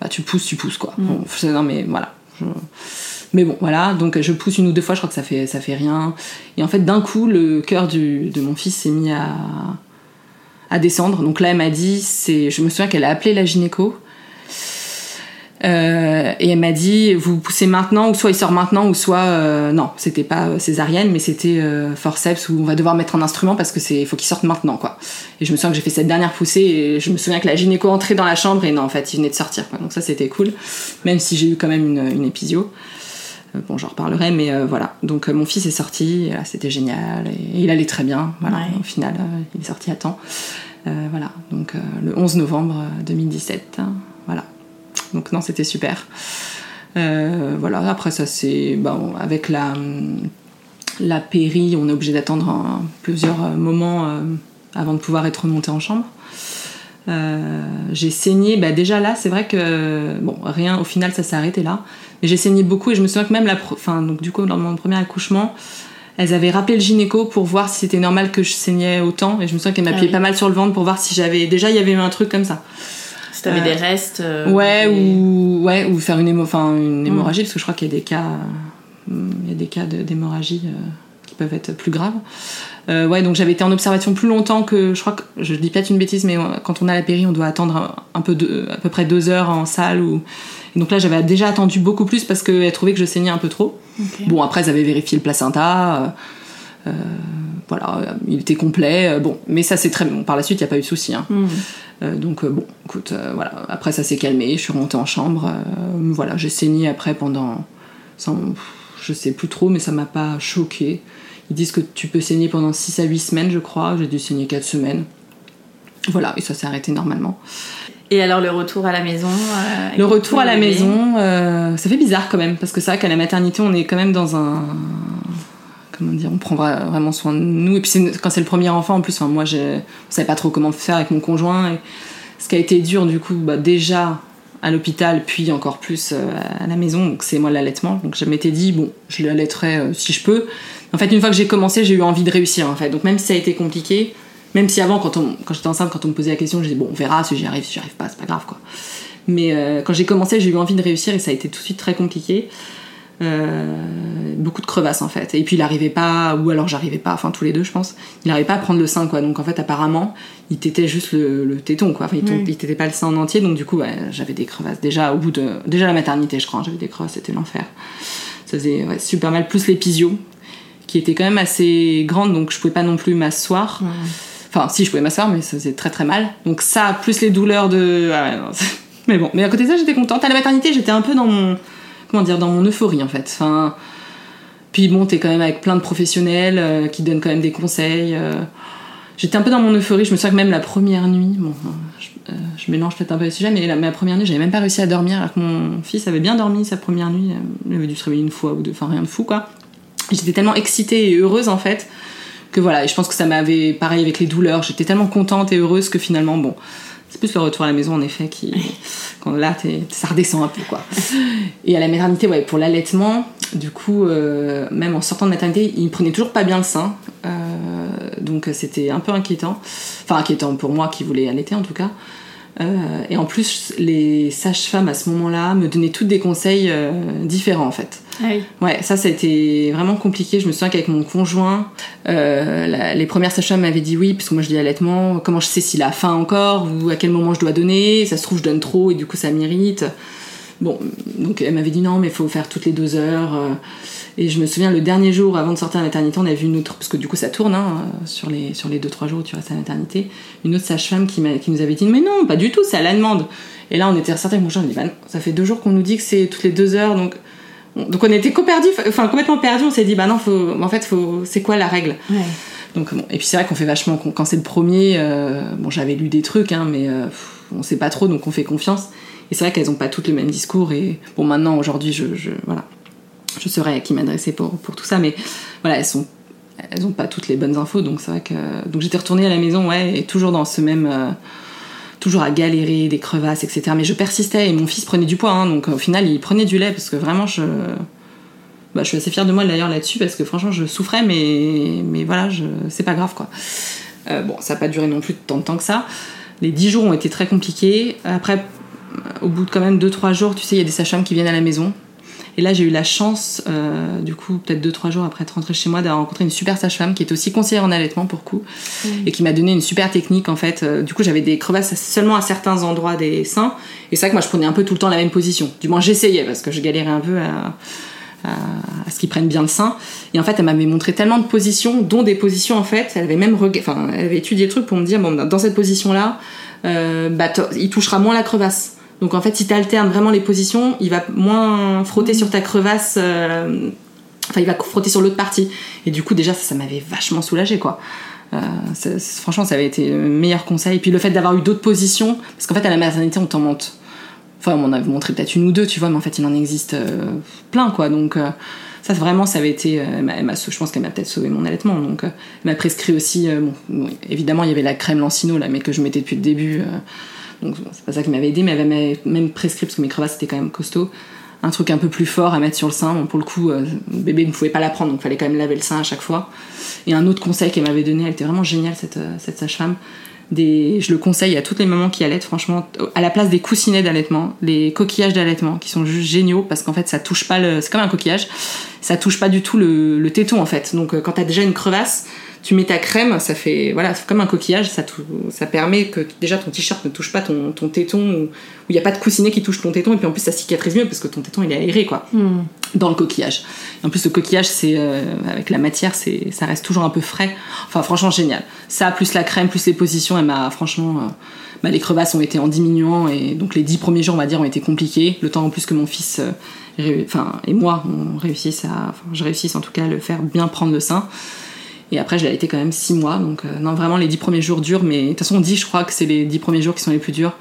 Bah, tu pousses, tu pousses quoi. Bon, c'est- non mais voilà. Je- Mais bon, voilà, donc je pousse une ou deux fois, je crois que ça fait, ça fait rien. Et en fait, d'un coup, le cœur du- de mon fils s'est mis à, à descendre. Donc là, elle m'a dit, c'est, je me souviens qu'elle a appelé la gynéco. Euh, et elle m'a dit, vous poussez maintenant, ou soit il sort maintenant, ou soit euh, non, c'était pas euh, césarienne, mais c'était euh, forceps où on va devoir mettre un instrument parce que c'est, faut qu'il sorte maintenant, quoi. Et je me souviens que j'ai fait cette dernière poussée et je me souviens que la gynéco entrait dans la chambre et non, en fait, il venait de sortir, quoi. Donc ça, c'était cool, même si j'ai eu quand même une, une épisio. Euh, Bon, j'en reparlerai, mais euh, voilà. Donc mon fils est sorti, c'était génial, et il allait très bien. Voilà, Ouais. au final, il est sorti à temps. Euh, voilà, donc euh, le 11 novembre euh, 2017. hein, voilà. Donc non, c'était super. Euh, voilà, après ça c'est... Bon, avec la, la péri, on est obligé d'attendre plusieurs euh, moments euh, avant de pouvoir être remonté en chambre. Euh, j'ai saigné, bah déjà là, c'est vrai que bon, rien, au final, ça s'est arrêté là. Mais j'ai saigné beaucoup et je me souviens que même la, enfin, donc du coup, dans mon premier accouchement, elles avaient rappelé le gynéco pour voir si c'était normal que je saignais autant. Et je me souviens qu'elle m'appuyait Ah oui. pas mal sur le ventre pour voir si j'avais, déjà, il y avait eu un truc comme ça. Si t'avais Euh, des restes. euh, Ouais, des- ou ouais, ou faire une, hémo- une hémorragie, parce que je crois qu'il y a des cas, euh, il y a des cas d'hémorragie euh, qui peuvent être plus graves. Euh, ouais, donc j'avais été en observation plus longtemps que je crois que je dis peut-être une bêtise, mais quand on a la péri, on doit attendre un, un peu de, à peu près deux heures en salle. Ou... Et donc là, j'avais déjà attendu beaucoup plus parce qu'elle trouvait que je saignais un peu trop. Bon, après, ils avaient vérifié le placenta. euh, euh, voilà, il était complet. bon, mais ça c'est très bon. Par la suite, il n'y a pas eu de souci. hein. Hmm. Euh, donc euh, bon, écoute, euh, voilà. Après ça s'est calmé, je suis remontée en chambre. voilà, j'ai saigné après pendant, sans- je sais plus trop, mais ça m'a pas choqué. Ils disent que tu peux saigner pendant 6 à 8 semaines, je crois. J'ai dû saigner 4 semaines. Voilà, et ça s'est arrêté normalement. Et alors le retour à la maison euh, Le retour à la maison, euh, ça fait bizarre quand même, parce que c'est vrai qu'à la maternité, on est quand même dans un. Comment dire, on prend vra- vraiment soin de nous. Et puis quand c'est le premier enfant, en plus, moi, je ne savais pas trop comment faire avec mon conjoint. Ce qui a été dur, du coup, bah, déjà à l'hôpital, puis encore plus euh, à la maison, donc c'est moi l'allaitement. Donc je m'étais dit, bon, je l'allaiterai euh, si je peux. En fait, une fois que j'ai commencé, j'ai eu envie de réussir, en fait. Donc même si ça a été compliqué, même si avant, quand, quand j'étais enceinte, quand on me posait la question, je disais, bon, on verra si j'y arrive, si j'y arrive pas, c'est pas grave, quoi. Mais euh, quand j'ai commencé, j'ai eu envie de réussir et ça a été tout de suite très compliqué. Euh, beaucoup de crevasses en fait. Et puis il arrivait pas, ou alors j'arrivais pas, enfin tous les deux je pense, il arrivait pas à prendre le sein quoi. Donc en fait apparemment il t'était juste le, le téton quoi. Enfin il, il t'était pas le sein en entier. Donc du coup ouais, j'avais des crevasses. Déjà au bout de, déjà la maternité je crois, j'avais des crevasses, c'était l'enfer. Ça faisait ouais, super mal. Plus l'épisio qui était quand même assez grande donc je pouvais pas non plus m'asseoir. Enfin si je pouvais m'asseoir mais ça faisait très très mal. Donc ça plus les douleurs de... ah mais bon, mais à côté de ça j'étais contente. À la maternité j'étais un peu dans mon comment dire, dans mon euphorie en fait. Enfin, puis bon, t'es quand même avec plein de professionnels euh, qui donnent quand même des conseils. euh. J'étais un peu dans mon euphorie. Je me souviens que même la première nuit, bon, euh, je, mélange peut-être un peu les sujets, mais la, ma première nuit, j'avais même pas réussi à dormir alors que mon fils avait bien dormi sa première nuit. Il avait dû se réveiller une fois ou deux, enfin rien de fou quoi. J'étais tellement excitée et heureuse en fait que voilà, et je pense que ça m'avait pareil avec les douleurs. J'étais tellement contente et heureuse que finalement, bon, c'est plus le retour à la maison en effet qui, quand là, ça redescend un peu quoi. Et à la maternité, ouais, pour l'allaitement, du coup, euh, même en sortant de maternité, il prenait toujours pas bien le sein. Euh, donc c'était un peu inquiétant. Enfin, inquiétant pour moi qui voulais allaiter en tout cas. Euh, et en plus, les sages-femmes à ce moment-là me donnaient toutes des conseils euh, différents en fait. Ah oui. Ouais, ça, ça a été vraiment compliqué. Je me souviens qu'avec mon conjoint, euh, la- les premières sages-femmes m'avaient dit oui, parce que moi je dis allaitement, comment je sais s'il a faim encore, ou à quel moment je dois donner, ça se trouve je donne trop et du coup ça m'irrite. Bon, donc elle m'avait dit non, mais il faut faire toutes les deux heures. Euh. Et je me souviens, le dernier jour avant de sortir à la maternité, on a vu une autre, parce que du coup ça tourne hein, sur les sur les deux trois jours où tu restes à la maternité, une autre sage-femme qui, nous avait dit mais non, pas du tout, c'est à la demande. Et là on était certains avec mon conjoint, on dit bah non, ça fait deux jours qu'on nous dit que c'est toutes les deux heures, donc donc on était enfin complètement perdus, on s'est dit bah non, faut, en fait, faut, c'est quoi la règle? Ouais. Donc bon, et puis c'est vrai qu'on fait vachement, quand c'est le premier, euh, bon j'avais lu des trucs, hein, mais euh, on sait pas trop, donc on fait confiance. Et c'est vrai qu'elles ont pas toutes le même discours. Et bon, maintenant, aujourd'hui, je, je, voilà, je saurais à qui m'adresser pour, tout ça, mais voilà, elles sont elles ont pas toutes les bonnes infos, donc c'est vrai que donc j'étais retournée à la maison, ouais, et toujours dans ce même euh, toujours à galérer, des crevasses, etc. Mais je persistais et mon fils prenait du poids, hein, donc au final il prenait du lait parce que vraiment je bah, je suis assez fière de moi d'ailleurs là-dessus parce que franchement je souffrais, mais mais voilà, c'est pas grave quoi. Euh, bon, ça n'a pas duré non plus tant de temps que ça. Les 10 jours ont été très compliqués. Après, au bout de quand même 2-3 jours, tu sais, il y a des sages-femmes qui viennent à la maison. Et là, j'ai eu la chance, euh, du coup, peut-être 2-3 jours après être rentrée chez moi, d'avoir rencontré une super sage-femme qui est aussi conseillère en allaitement pour coup, et qui m'a donné une super technique en fait. Euh, du coup, j'avais des crevasses seulement à certains endroits des seins. Et c'est vrai que moi, je prenais un peu tout le temps la même position. Du moins, j'essayais parce que je galérais un peu à, à, ce qu'ils prennent bien le sein. Et en fait, elle m'avait montré tellement de positions, dont des positions en fait, elle avait même enfin, elle avait étudié le truc pour me dire bon, dans cette position-là, euh, bah, il touchera moins la crevasse. Donc en fait, si tu alternes vraiment les positions, il va moins frotter sur ta crevasse. euh, Enfin, il va frotter sur l'autre partie. Et du coup, déjà, ça, m'avait vachement soulagé, quoi. Euh, franchement, ça avait été le meilleur conseil. Et puis le fait d'avoir eu d'autres positions, parce qu'en fait, à la maternité, on t'en monte. Enfin, on m'en avait montré peut-être une ou deux, tu vois, mais en fait, il en existe euh, plein, quoi. Donc, ça, vraiment, ça avait été. je pense qu'elle m'a peut-être sauvé mon allaitement. Donc, elle m'a prescrit aussi. bon, évidemment, il y avait la crème Lancino, là, mais que je mettais depuis le début. Donc, c'est pas ça qui m'avait aidé, mais elle m'avait même prescrit, parce que mes crevasses étaient quand même costauds, un truc un peu plus fort à mettre sur le sein. Bon, pour le coup, euh, bébé ne pouvait pas la prendre, donc il fallait quand même laver le sein à chaque fois. Et un autre conseil qu'elle m'avait donné, elle était vraiment géniale, cette, euh, sage-femme. Je le conseille à toutes les mamans qui allaitent, franchement, à la place des coussinets d'allaitement, les coquillages d'allaitement, qui sont juste géniaux parce qu'en fait, ça touche pas le. C'est comme un coquillage, ça touche pas du tout le, le téton en fait. Donc, euh, quand t'as déjà une crevasse, tu mets ta crème, ça fait voilà, comme un coquillage, ça, ça permet que déjà ton t-shirt ne touche pas ton, ton téton, ou il n'y a pas de coussinet qui touche ton téton, et puis en plus ça cicatrise mieux parce que ton téton il est aéré quoi, dans le coquillage. Et en plus le coquillage, c'est euh, avec la matière, c'est ça reste toujours un peu frais. Enfin franchement génial. Ça plus la crème plus les positions, elle m'a franchement. euh, bah, les crevasses ont été en diminuant et donc les dix premiers jours on va dire ont été compliqués. Le temps en plus que mon fils, euh, ré- enfin et moi, on réussisse à, enfin je réussisse en tout cas à le faire bien prendre le sein. Et après, j'ai été quand même six mois. Donc, euh, non, vraiment, les dix premiers jours durs. Mais de toute façon, on dit, je crois, que c'est les dix premiers jours qui sont les plus durs.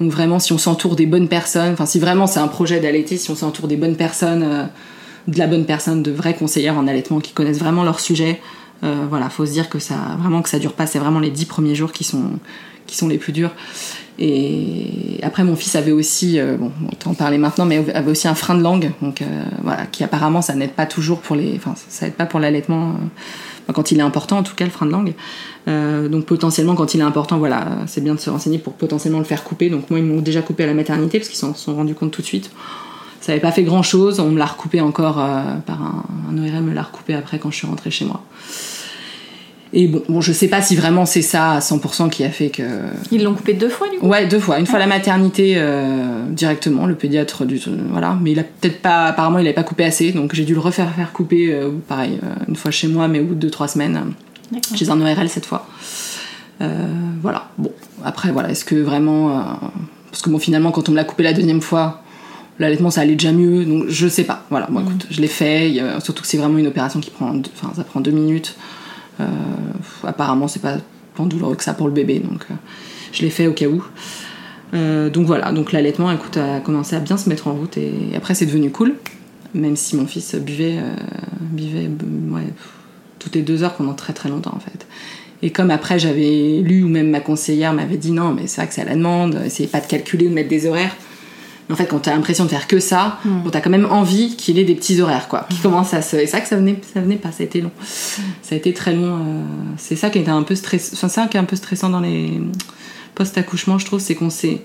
Donc, vraiment, si on s'entoure des bonnes personnes, enfin, si vraiment c'est un projet d'allaiter, si on s'entoure des bonnes personnes, euh, de la bonne personne, de vraies conseillères en allaitement qui connaissent vraiment leur sujet, euh, voilà, faut se dire que ça, vraiment, que ça dure pas. C'est vraiment les dix premiers jours qui sont, qui sont les plus durs. Et après, mon fils avait aussi, euh, bon, on t'en parlait maintenant, mais avait aussi un frein de langue, donc voilà, qui apparemment ça n'aide pas toujours pour les, enfin, ça aide pas pour l'allaitement. Quand il est important en tout cas le frein de langue. Euh, donc potentiellement quand il est important, voilà, c'est bien de se renseigner pour potentiellement le faire couper. Donc moi ils m'ont déjà coupé à la maternité parce qu'ils s'en sont rendus compte tout de suite. Ça n'avait pas fait grand chose, on me l'a recoupé encore euh, par un, un ORL me l'a recoupé après quand je suis rentrée chez moi. Et bon, bon je sais pas si vraiment c'est ça à 100% qui a fait que Ils l'ont coupé deux fois du coup? Ouais, deux fois. Une fois à la maternité euh, directement, le pédiatre du voilà, mais il a peut-être pas apparemment il avait pas coupé assez, donc j'ai dû le refaire faire couper euh, pareil euh, une fois chez moi mais au bout de deux trois semaines chez un ORL cette fois. Euh, voilà. Bon, après voilà, est-ce que vraiment parce que bon finalement quand on me l'a coupé la deuxième fois, l'allaitement ça allait déjà mieux, donc je sais pas. Voilà, bon écoute, je l'ai fait, surtout que c'est vraiment une opération qui prend enfin ça prend deux minutes. Euh, apparemment c'est pas tant douloureux que ça pour le bébé, donc euh, je l'ai fait au cas où. Euh, donc voilà, donc l'allaitement, écoute, a commencé à bien se mettre en route et après c'est devenu cool, même si mon fils buvait, buvait ouais, toutes les deux heures pendant très très longtemps en fait. Et comme après j'avais lu ou même ma conseillère m'avait dit non, mais c'est vrai que à la demande, essayez pas de calculer ou de mettre des horaires. Mais en fait, quand t'as l'impression de faire que ça, bon, t'as quand même envie qu'il ait des petits horaires, quoi, qui commencent à se. Et c'est vrai que ça venait, ça venait pas, ça a été long. Ça a été très long. euh, C'est ça qui était un peu stressant. Enfin, c'est ça qui est un peu stressant dans les post-accouchement, je trouve, c'est qu'on s'est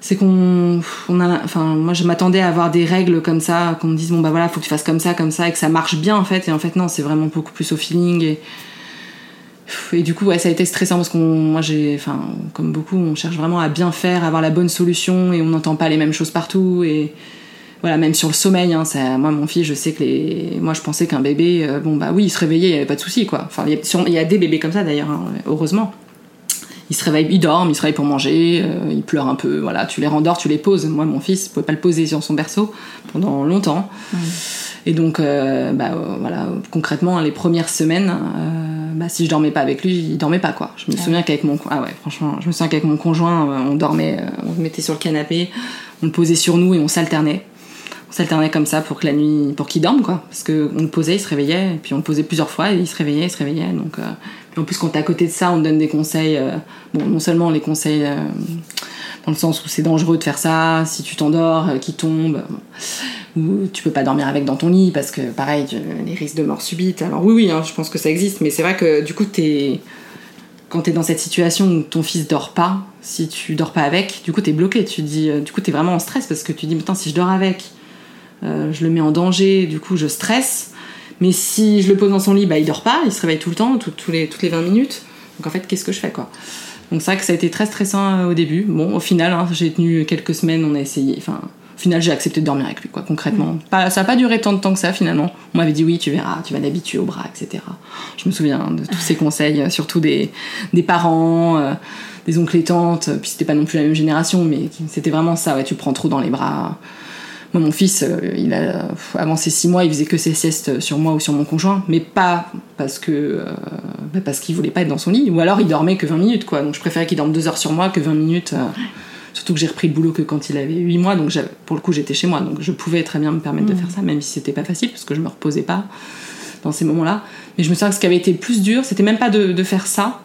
c'est qu'on on a enfin moi je m'attendais à avoir des règles comme ça qu'on me dise bon bah voilà faut que tu fasses comme ça comme ça et que ça marche bien en fait et en fait non c'est vraiment beaucoup plus au feeling et et du coup ça a été stressant parce qu'on moi j'ai comme beaucoup on cherche vraiment à bien faire avoir la bonne solution et on n'entend pas les mêmes choses partout et voilà même sur le sommeil hein, moi mon fils je sais que les moi je pensais qu'un bébé euh, bon bah oui il se réveillait il y avait pas de souci quoi enfin il y, a, sur- il y a des bébés comme ça d'ailleurs hein, heureusement ils se réveillent, ils dorment, ils se réveillent pour manger, euh, ils pleurent un peu, voilà, tu les rendors, tu les poses. Moi, mon fils, je pouvais pas le poser sur son berceau pendant longtemps. Et donc, euh, bah, euh, voilà, concrètement, les premières semaines, euh, bah, si je dormais pas avec lui, il dormait pas, quoi. Je me souviens qu'avec mon, ah ouais, franchement, je me souviens qu'avec mon conjoint, on dormait, on se mettait sur le canapé, on le posait sur nous et on s'alternait. On s'alternait comme ça pour que la nuit, pour qu'il dorme, quoi. Parce que on le posait, il se réveillait, et puis on le posait plusieurs fois, et il se réveillait, il se réveillait. Donc, euh, en plus, quand à côté de ça, on te donne des conseils. euh, non seulement les conseils euh, dans le sens où c'est dangereux de faire ça, si tu t'endors, euh, qu'il tombe, ou tu peux pas dormir avec dans ton lit parce que pareil, les risques de mort subite. Alors oui, oui, hein, je pense que ça existe, mais c'est vrai que du coup, t'es quand t'es dans cette situation où ton fils dort pas, si tu dors pas avec, du coup t'es bloqué. Tu dis, euh, du coup t'es vraiment en stress parce que tu dis, putain, si je dors avec, je le mets en danger, du coup je stresse. Mais si je le pose dans son lit, bah il dort pas, il se réveille tout le temps, tout- les, toutes les 20 minutes. Donc en fait, qu'est-ce que je fais quoi? Donc c'est vrai que ça a été très stressant euh, au début. Bon, au final, hein, j'ai tenu quelques semaines, on a essayé. Enfin, au final, j'ai accepté de dormir avec lui, quoi, concrètement. Pas, ça a pas duré tant de temps que ça, finalement. On m'avait dit oui, tu verras, tu vas t'habituer au bras, etc. Je me souviens de tous ces conseils, euh, surtout des, des parents, euh, des oncles et tantes. Puis c'était pas non plus la même génération, mais c'était vraiment ça, ouais, tu prends trop dans les bras. Moi, mon fils, euh, il a, avant ses six mois, il faisait que ses siestes sur moi ou sur mon conjoint, mais pas parce que euh, bah, parce qu'il voulait pas être dans son lit, ou alors il dormait que 20 minutes, quoi. Donc je préférais qu'il dorme deux heures sur moi que 20 minutes. euh, surtout que j'ai repris le boulot que quand il avait 8 mois, donc pour le coup j'étais chez moi, donc je pouvais très bien me permettre de faire ça, même si c'était pas facile, parce que je me reposais pas dans ces moments-là. Mais je me souviens que ce qui avait été le plus dur, c'était même pas de, de faire ça,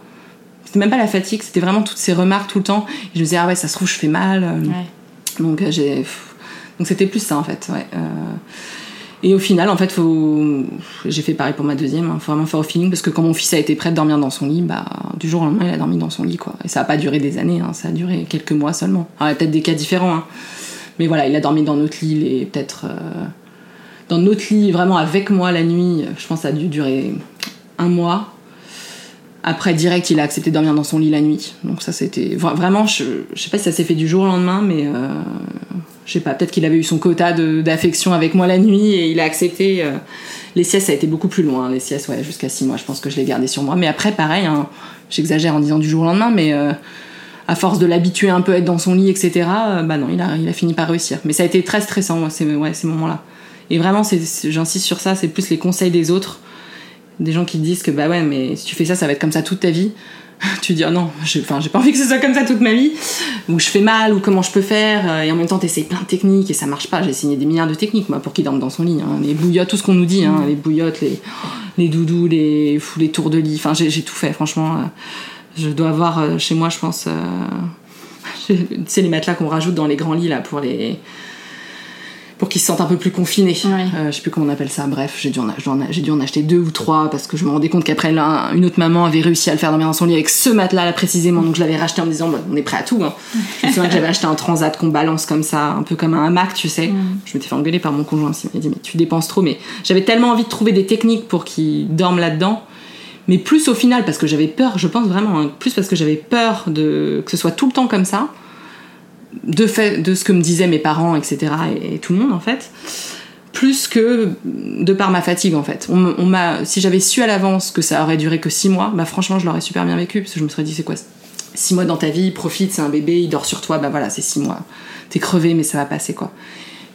c'était même pas la fatigue, c'était vraiment toutes ces remarques tout le temps. Et je me disais, ah ouais, ça se trouve, je fais mal. donc euh, j'ai, donc c'était plus ça en fait. Euh. Et au final, en fait, j'ai fait pareil pour ma deuxième. Hein, faut vraiment faire au feeling parce que quand mon fils a été prêt de dormir dans son lit, bah du jour au lendemain, il a dormi dans son lit quoi. Et ça a pas duré des années, hein, ça a duré quelques mois seulement. Il y peut-être des cas différents, hein. mais voilà, il a dormi dans notre lit et peut-être euh, dans notre lit vraiment avec moi la nuit. Je pense que ça a dû durer un mois. Après, direct, il a accepté de dormir dans son lit la nuit. Donc ça, c'était vra- vraiment, je, je sais pas si ça s'est fait du jour au lendemain, mais euh, je sais pas, peut-être qu'il avait eu son quota d'affection avec moi la nuit et il a accepté. euh. Les siestes, ça a été beaucoup plus loin. Les siestes, ouais, jusqu'à 6 mois, je pense que je l'ai gardé sur moi. Mais après, pareil, hein, j'exagère en disant du jour au lendemain, mais euh, à force de l'habituer un peu à être dans son lit, etc., euh, bah non, il a, il a fini par réussir. Mais ça a été très stressant, ces, ces moments-là. Et vraiment, j'insiste sur ça, c'est plus les conseils des autres des gens qui disent que bah mais si tu fais ça ça va être comme ça toute ta vie. Tu dis ah non j'ai pas envie que ce soit comme ça toute ma vie. Ou je fais mal ou comment je peux faire euh, et en même temps t'essayes plein de techniques et ça marche pas. J'ai essayé des milliards de techniques moi pour qu'il dorme dans son lit hein. les bouillottes tout ce qu'on nous dit hein, les bouillottes les les doudous les les tours de lit. Enfin j'ai tout fait franchement euh, je dois avoir euh, chez moi je pense sais les matelas qu'on rajoute dans les grands lits là pour les pour qu'ils se sentent un peu plus confinés. Euh, je sais plus comment on appelle ça. Bref, j'ai dû, dû en acheter deux ou trois parce que je me rendais compte qu'après une autre maman avait réussi à le faire dormir dans son lit avec ce matelas là précisément. Donc je l'avais racheté en me disant bah, on est prêt à tout. Hein. je me souviens que j'avais acheté un transat qu'on balance comme ça, un peu comme un hamac, tu sais. Je m'étais fait engueuler par mon conjoint. Il m'a dit mais tu dépenses trop. Mais j'avais tellement envie de trouver des techniques pour qu'il dorme là-dedans. Mais plus au final parce que j'avais peur, je pense vraiment, hein, plus parce que j'avais peur de que ce soit tout le temps comme ça de, fait, de ce que me disaient mes parents, etc., et, tout le monde en fait, plus que de par ma fatigue en fait. On, m'a, si j'avais su à l'avance que ça aurait duré que 6 mois, bah franchement je l'aurais super bien vécu, parce que je me serais dit c'est quoi 6 mois dans ta vie, profite, c'est un bébé, il dort sur toi, bah voilà, c'est 6 mois. T'es crevé, mais ça va passer quoi.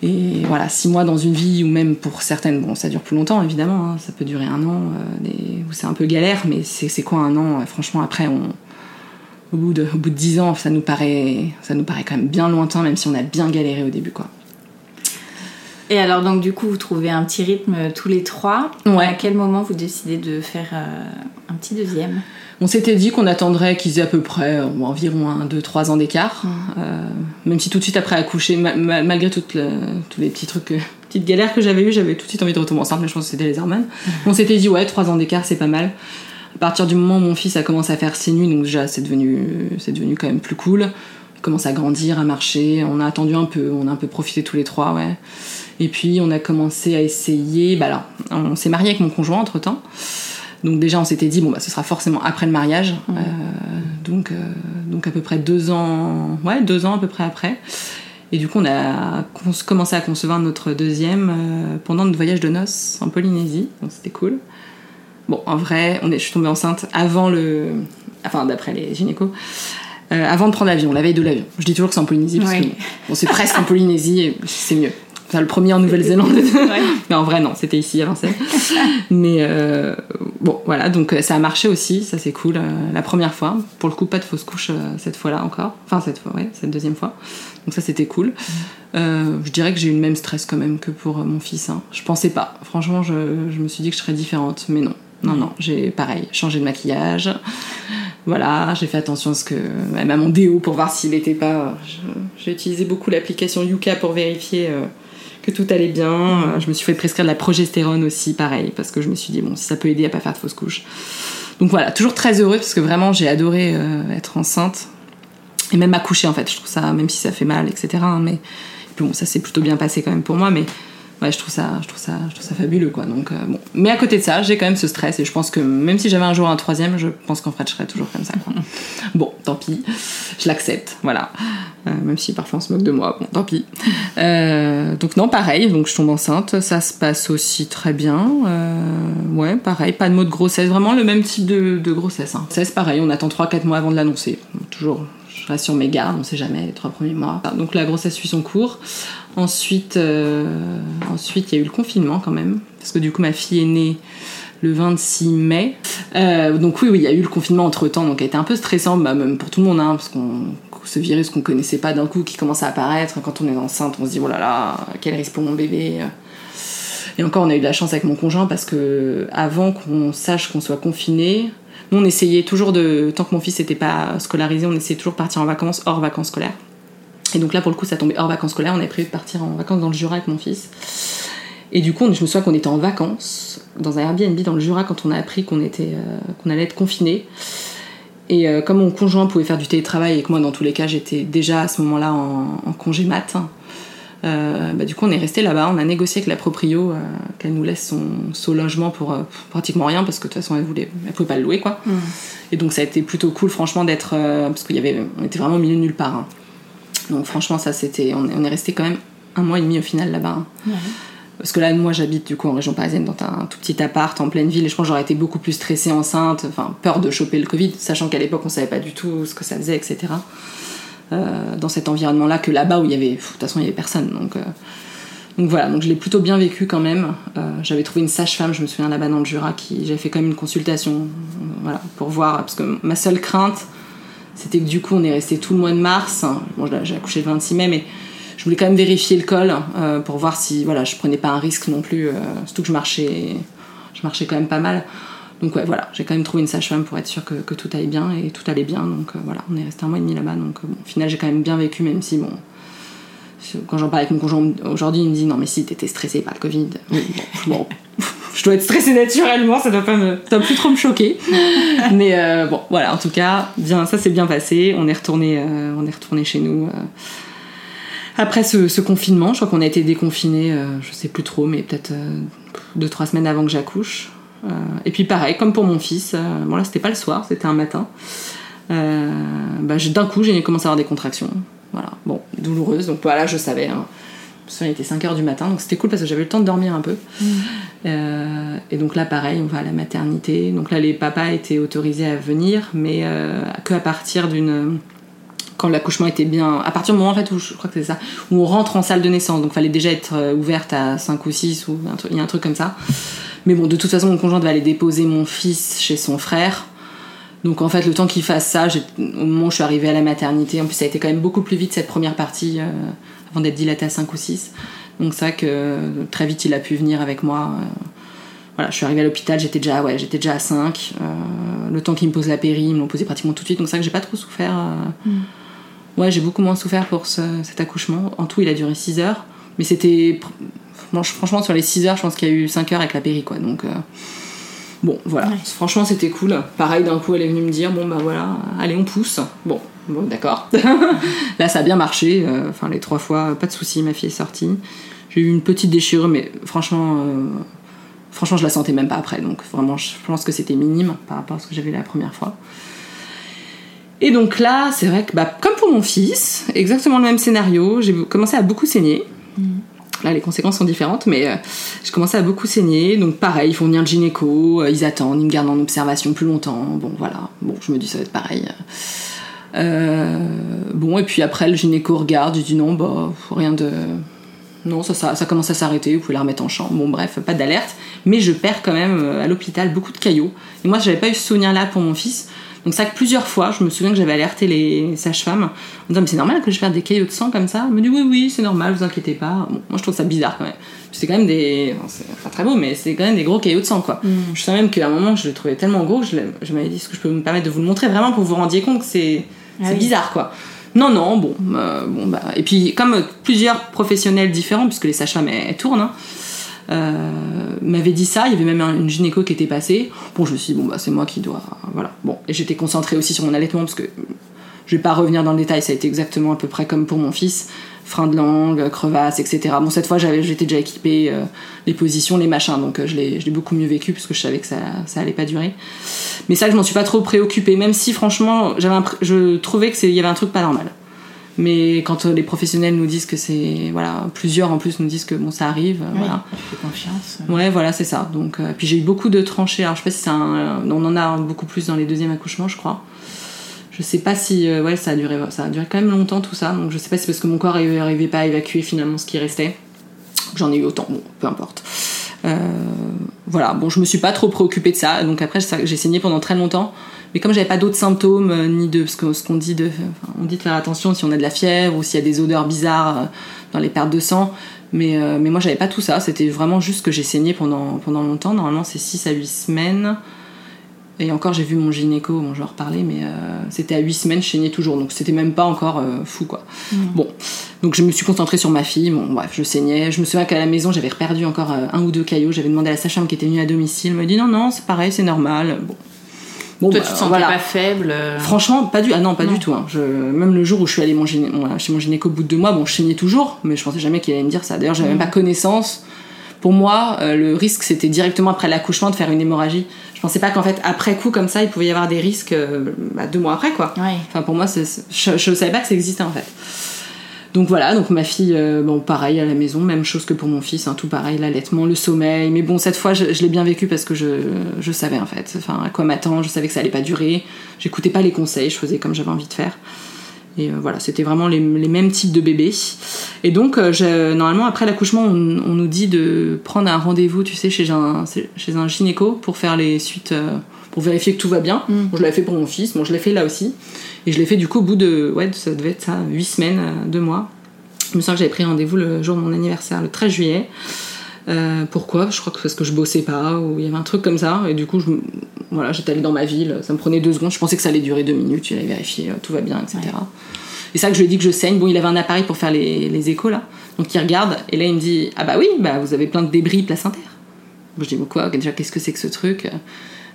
Et voilà, 6 mois dans une vie, ou même pour certaines, bon ça dure plus longtemps évidemment, hein, ça peut durer un an, euh, c'est un peu galère, mais c'est c'est quoi un an Franchement après on au bout de, au bout de 10 ans, ça nous, paraît, ça nous paraît quand même bien lointain, même si on a bien galéré au début, quoi. Et alors, donc, du coup, vous trouvez un petit rythme euh, tous les trois. Ouais. À quel moment vous décidez de faire euh, un petit deuxième? On s'était dit qu'on attendrait qu'ils aient à peu près euh, environ un, 2, 3 ans d'écart. Euh, même si tout de suite après accoucher, ma- ma- malgré toutes le- tous les petits trucs, que- petites galères que j'avais eues, j'avais tout de suite envie de retomber enceinte, mais je pense que c'était les hormones. On s'était dit, ouais, 3 ans d'écart, c'est pas mal. À partir du moment où mon fils a commencé à faire ses nuits, donc déjà c'est devenu, c'est devenu quand même plus cool. Il commence à grandir, à marcher. On a attendu un peu, on a un peu profité tous les trois, ouais. Et puis on a commencé à essayer. Bah alors, on s'est marié avec mon conjoint entre temps. Donc déjà on s'était dit bon bah ce sera forcément après le mariage. Euh, donc euh, donc à peu près deux ans, ouais deux ans à peu près après. Et du coup on a commencé à concevoir notre deuxième euh, pendant notre voyage de noces en Polynésie. Donc c'était cool. Bon, en vrai, on est, je suis tombée enceinte avant le. Enfin, d'après les gynécos. euh, avant de prendre l'avion, la veille de l'avion. Je dis toujours que c'est en Polynésie parce que bon, c'est presque en Polynésie et c'est mieux. Enfin, le premier en Nouvelle-Zélande. mais en vrai, non, c'était ici à Vincennes. mais euh, bon, voilà, donc euh, ça a marché aussi, ça c'est cool. euh, la première fois, pour le coup, pas de fausse couche cette fois-là encore. Enfin, cette fois, ouais, cette deuxième fois. Donc ça c'était cool. Euh, je dirais que j'ai eu le même stress quand même que pour mon fils. hein. Je pensais pas. Franchement, je, je me suis dit que je serais différente, mais non. Non, non, j'ai pareil, changé de maquillage. Voilà, j'ai fait attention à ce que. Même à mon déo pour voir s'il n'était pas. J'ai utilisé beaucoup l'application Yuka pour vérifier euh, que tout allait bien. Je me suis fait prescrire de la progestérone aussi, pareil, parce que je me suis dit, bon, si ça peut aider à pas faire de fausse couche. Donc voilà, toujours très heureuse parce que vraiment j'ai adoré euh, être enceinte et même accoucher en fait. Je trouve ça, même si ça fait mal, etc. hein, mais bon, ça s'est plutôt bien passé quand même pour moi, mais ouais, je trouve ça, je trouve ça, je trouve ça fabuleux quoi. Donc euh, bon, mais à côté de ça, j'ai quand même ce stress et je pense que même si j'avais un jour un troisième, je pense qu'en fait je serais toujours comme ça. Quoi. bon, tant pis, je l'accepte, voilà. Euh, même si parfois on se moque de moi, bon, tant pis. Euh, donc non, pareil, donc je tombe enceinte, ça se passe aussi très bien. Ouais, pareil, pas de mot de grossesse, vraiment le même type de, de grossesse. Hein. C'est pareil, on attend 3-4 mois avant de l'annoncer. Toujours, je reste sur mes gardes, on sait jamais les trois premiers mois. Donc la grossesse suit son cours. Ensuite, euh, ensuite il y a eu le confinement quand même, parce que du coup ma fille est née le 26 mai. Euh, donc oui, oui, il y a eu le confinement entre temps, donc elle était un peu stressante, bah, même pour tout le monde, hein, parce qu'on ce virus qu'on connaissait pas d'un coup qui commence à apparaître quand on est enceinte, on se dit oh là là, quel risque pour mon bébé. Et encore, on a eu de la chance avec mon conjoint parce que avant qu'on sache qu'on soit confiné, nous on essayait toujours de, tant que mon fils n'était pas scolarisé, on essayait toujours de partir en vacances hors vacances scolaires. Et donc là, pour le coup, ça tombait hors vacances scolaires. On avait prévu de partir en vacances dans le Jura avec mon fils. Et du coup, je me souviens qu'on était en vacances dans un Airbnb dans le Jura quand on a appris qu'on était, euh, qu'on allait être confiné. Et euh, comme mon conjoint pouvait faire du télétravail et que moi, dans tous les cas, j'étais déjà à ce moment-là en, en congé mat, euh, bah, du coup, on est resté là-bas. On a négocié avec la proprio qu'elle nous laisse son, son logement pour, pour pratiquement rien parce que de toute façon, elle voulait, elle pouvait pas le louer, quoi. Et donc, ça a été plutôt cool, franchement, d'être parce qu'il y avait, on était vraiment au milieu de nulle part. hein. Donc, franchement, ça, c'était, on, est- on est resté quand même un mois et demi au final là-bas. hein. Parce que là, moi, j'habite du coup en région parisienne dans un tout petit appart en pleine ville et je pense que j'aurais été beaucoup plus stressée enceinte, enfin peur de choper le Covid, sachant qu'à l'époque on savait pas du tout ce que ça faisait, etc. Euh, dans cet environnement-là que là-bas où il y avait, de toute façon, il y avait personne. Donc, euh, donc voilà, donc je l'ai plutôt bien vécu quand même. Euh, j'avais trouvé une sage-femme, je me souviens là-bas dans le Jura, qui j'avais fait quand même une consultation, voilà, pour voir, parce que ma seule crainte, c'était que du coup on est resté tout le mois de mars. Bon, j'ai accouché le 26 mai, mais je voulais quand même vérifier le col euh, pour voir si voilà, je prenais pas un risque non plus, euh, surtout que je marchais, je marchais quand même pas mal. Donc ouais, voilà, j'ai quand même trouvé une sage-femme pour être sûre que, que tout allait bien et tout allait bien. Donc euh, voilà, on est resté un mois et demi là-bas. Donc bon, au final, j'ai quand même bien vécu, même si bon. Quand j'en parle avec mon conjoint aujourd'hui, il me dit non mais si t'étais stressée par le Covid. Oui, bon, bon, je dois être stressée naturellement, ça doit pas me, ça doit plus trop me choquer. mais euh, bon, voilà, en tout cas, bien, ça s'est bien passé. On est retourné, euh, on est retourné chez nous. euh, après ce, ce confinement, je crois qu'on a été déconfinés, euh, je sais plus trop, mais peut-être euh, deux trois semaines avant que j'accouche. Et puis pareil, comme pour mon fils, bon là c'était pas le soir, c'était un matin. Bah, D'un coup, j'ai commencé à avoir des contractions. Voilà, bon, douloureuses. Donc voilà, je savais. Hein. Il était 5h du matin, donc c'était cool parce que j'avais eu le temps de dormir un peu. Euh, et donc là, pareil, on va à la maternité. Donc là, les papas étaient autorisés à venir, mais euh, que à partir d'une quand l'accouchement était bien. À partir du moment en fait où je crois que c'est ça, où on rentre en salle de naissance, donc fallait déjà être euh, ouverte à 5 ou 6 ou un truc- il y a un truc comme ça. Mais bon, de toute façon, mon conjoint devait aller déposer mon fils chez son frère. Donc en fait, le temps qu'il fasse ça, au moment où je suis arrivée à la maternité, en plus ça a été quand même beaucoup plus vite cette première partie, euh, avant d'être dilatée à 5 ou 6. Donc c'est vrai que très vite il a pu venir avec moi. euh, voilà, je suis arrivée à l'hôpital, j'étais déjà, ouais, j'étais déjà à 5. euh, le temps qu'il me pose la péri, ils me l'ont posé pratiquement tout de suite, donc c'est vrai que j'ai pas trop souffert. euh, Ouais, j'ai beaucoup moins souffert pour ce- cet accouchement. En tout, il a duré 6 heures. Mais c'était. franch- Franchement, sur les 6 heures, je pense qu'il y a eu 5 heures avec la péri, quoi. Donc. euh, Bon, voilà. Franchement, c'était cool. Pareil, d'un coup, elle est venue me dire bon, bah voilà, allez, on pousse. Bon, bon d'accord. Là, ça a bien marché. euh, Enfin, les trois fois, pas de soucis, ma fille est sortie. J'ai eu une petite déchirure, mais franchement. euh, Franchement, je la sentais même pas après, donc vraiment, je pense que c'était minime par rapport à ce que j'avais la première fois. Et donc là, c'est vrai que, bah, comme pour mon fils, exactement le même scénario, j'ai commencé à beaucoup saigner. Là, les conséquences sont différentes, mais euh, j'ai commencé à beaucoup saigner. Donc pareil, ils font venir le gynéco, euh, ils attendent, ils me gardent en observation plus longtemps. Bon, voilà. Bon, je me dis, ça va être pareil. Euh, bon, et puis après, le gynéco regarde, il dit non, bah, rien de, non, ça, commence à s'arrêter, vous pouvez la remettre en chambre. Bon, bref, pas d'alerte. Mais je perds quand même à l'hôpital beaucoup de caillots. Et moi, j'avais pas eu ce souvenir-là pour mon fils. Donc, ça que plusieurs fois, je me souviens que j'avais alerté les sages-femmes en disant, mais c'est normal que je perde des caillots de sang comme ça? Elle me dit, oui, oui, c'est normal, vous inquiétez pas. Bon, moi, je trouve ça bizarre quand même. C'est quand même des. enfin, c'est pas très beau, mais c'est quand même des gros caillots de sang, quoi. Je sais même qu'à un moment, je le trouvais tellement gros je, je m'avais dit, est-ce que je peux me permettre de vous le montrer vraiment pour que vous vous rendiez compte que c'est Ah oui. bizarre, quoi. Non, non, bon, euh, bon bah. Et puis, comme plusieurs professionnels différents, puisque les sages-femmes elles, elles tournent, hein, euh, m'avaient dit ça. Il y avait même un- une gynéco qui était passée. Bon, je me suis dit, bon, bah, c'est moi qui dois. Voilà. Bon, et j'étais concentrée aussi sur mon allaitement parce que je vais pas revenir dans le détail, ça a été exactement à peu près comme pour mon fils. Frein de langue, crevasse, etc. Bon, cette fois, j'étais déjà équipée, euh, les positions, les machins, donc euh, je l'ai, beaucoup mieux vécu parce que je savais que ça, ça allait pas durer. Mais ça, je m'en suis pas trop préoccupée, même si franchement, je trouvais que c'est, il y avait un truc pas normal. Mais quand euh, les professionnels nous disent que c'est, voilà, plusieurs en plus nous disent que bon, ça arrive, euh, Oui, voilà. fais confiance. Ouais, voilà, c'est ça. Donc, euh, puis j'ai eu beaucoup de tranchées. Alors, je sais pas si c'est un. euh, on en a beaucoup plus dans les deuxièmes accouchements, je crois. Je sais pas si. euh, ouais, ça a duré, ça a duré quand même longtemps tout ça. Donc, je sais pas si c'est parce que mon corps n'arrivait pas à évacuer finalement ce qui restait. J'en ai eu autant. Bon, peu importe. Euh, voilà. Bon, je me suis pas trop préoccupée de ça. Donc après, j'ai saigné pendant très longtemps. Mais comme j'avais pas d'autres symptômes, euh, ni de ce qu'on dit de, on dit de faire attention si on a de la fièvre ou s'il y a des odeurs bizarres euh, dans les pertes de sang. Mais, euh, mais moi, j'avais pas tout ça. C'était vraiment juste que j'ai saigné pendant, pendant longtemps. Normalement, c'est 6 à 8 semaines. Et encore, j'ai vu mon gynéco, bon, je vais en reparler, mais euh, c'était à 8 semaines, je saignais toujours. Donc c'était même pas encore euh, fou, quoi. Bon, donc je me suis concentrée sur ma fille. Bon, bref, je saignais. Je me souviens qu'à la maison, j'avais perdu encore euh, un ou deux caillots. J'avais demandé à la sage-femme qui était venue à domicile. Elle m'a dit non, non, c'est pareil, c'est normal. Bon. Bon, Toi, bah, tu te sentais voilà. pas faible Franchement, pas du, ah non, pas Non. du tout. hein. Je, même le jour où je suis allée mon gyné- bon, chez mon gynéco au bout de deux mois, bon, je saignais toujours, mais je pensais jamais qu'il allait me dire ça. D'ailleurs, j'avais même pas connaissance. Pour moi, euh, le risque, c'était directement après l'accouchement de faire une hémorragie. Je pensais pas qu'en fait, après coup, comme ça, il pouvait y avoir des risques euh, bah, deux mois après, quoi. Ouais. Enfin, pour moi, je, je savais pas que ça existait en fait. Donc voilà, donc ma fille, euh, bon, pareil à la maison, même chose que pour mon fils, hein, tout pareil, l'allaitement, le sommeil. Mais bon, cette fois, je, je l'ai bien vécu parce que je, je savais en fait, enfin, à quoi m'attendre, je savais que ça allait pas durer. J'écoutais pas les conseils, je faisais comme j'avais envie de faire. Et euh, voilà, c'était vraiment les, les mêmes types de bébés. Et donc, euh, je- normalement, après l'accouchement, on, on nous dit de prendre un rendez-vous, tu sais, chez un, chez un gynéco pour faire les suites, euh, pour vérifier que tout va bien. Bon, je l'avais fait pour mon fils, bon, je l'ai fait là aussi. Et je l'ai fait du coup au bout de, ouais, ça devait être ça, 8 semaines, euh, 2 mois. Je me souviens que j'avais pris rendez-vous le jour de mon anniversaire, le 13 juillet. Euh, pourquoi? Je crois que parce que je bossais pas ou il y avait un truc comme ça et du coup je, voilà j'étais allée dans ma ville ça me prenait deux secondes je pensais que ça allait durer deux minutes j'allais vérifier euh, tout va bien etc et ça que je lui ai dit que je saigne. Bon il avait un appareil pour faire les, les échos là. Donc il regarde et là il me dit ah bah oui bah vous avez plein de débris placentaires Bon, je dis bon, quoi? Déjà qu'est-ce que c'est que ce truc?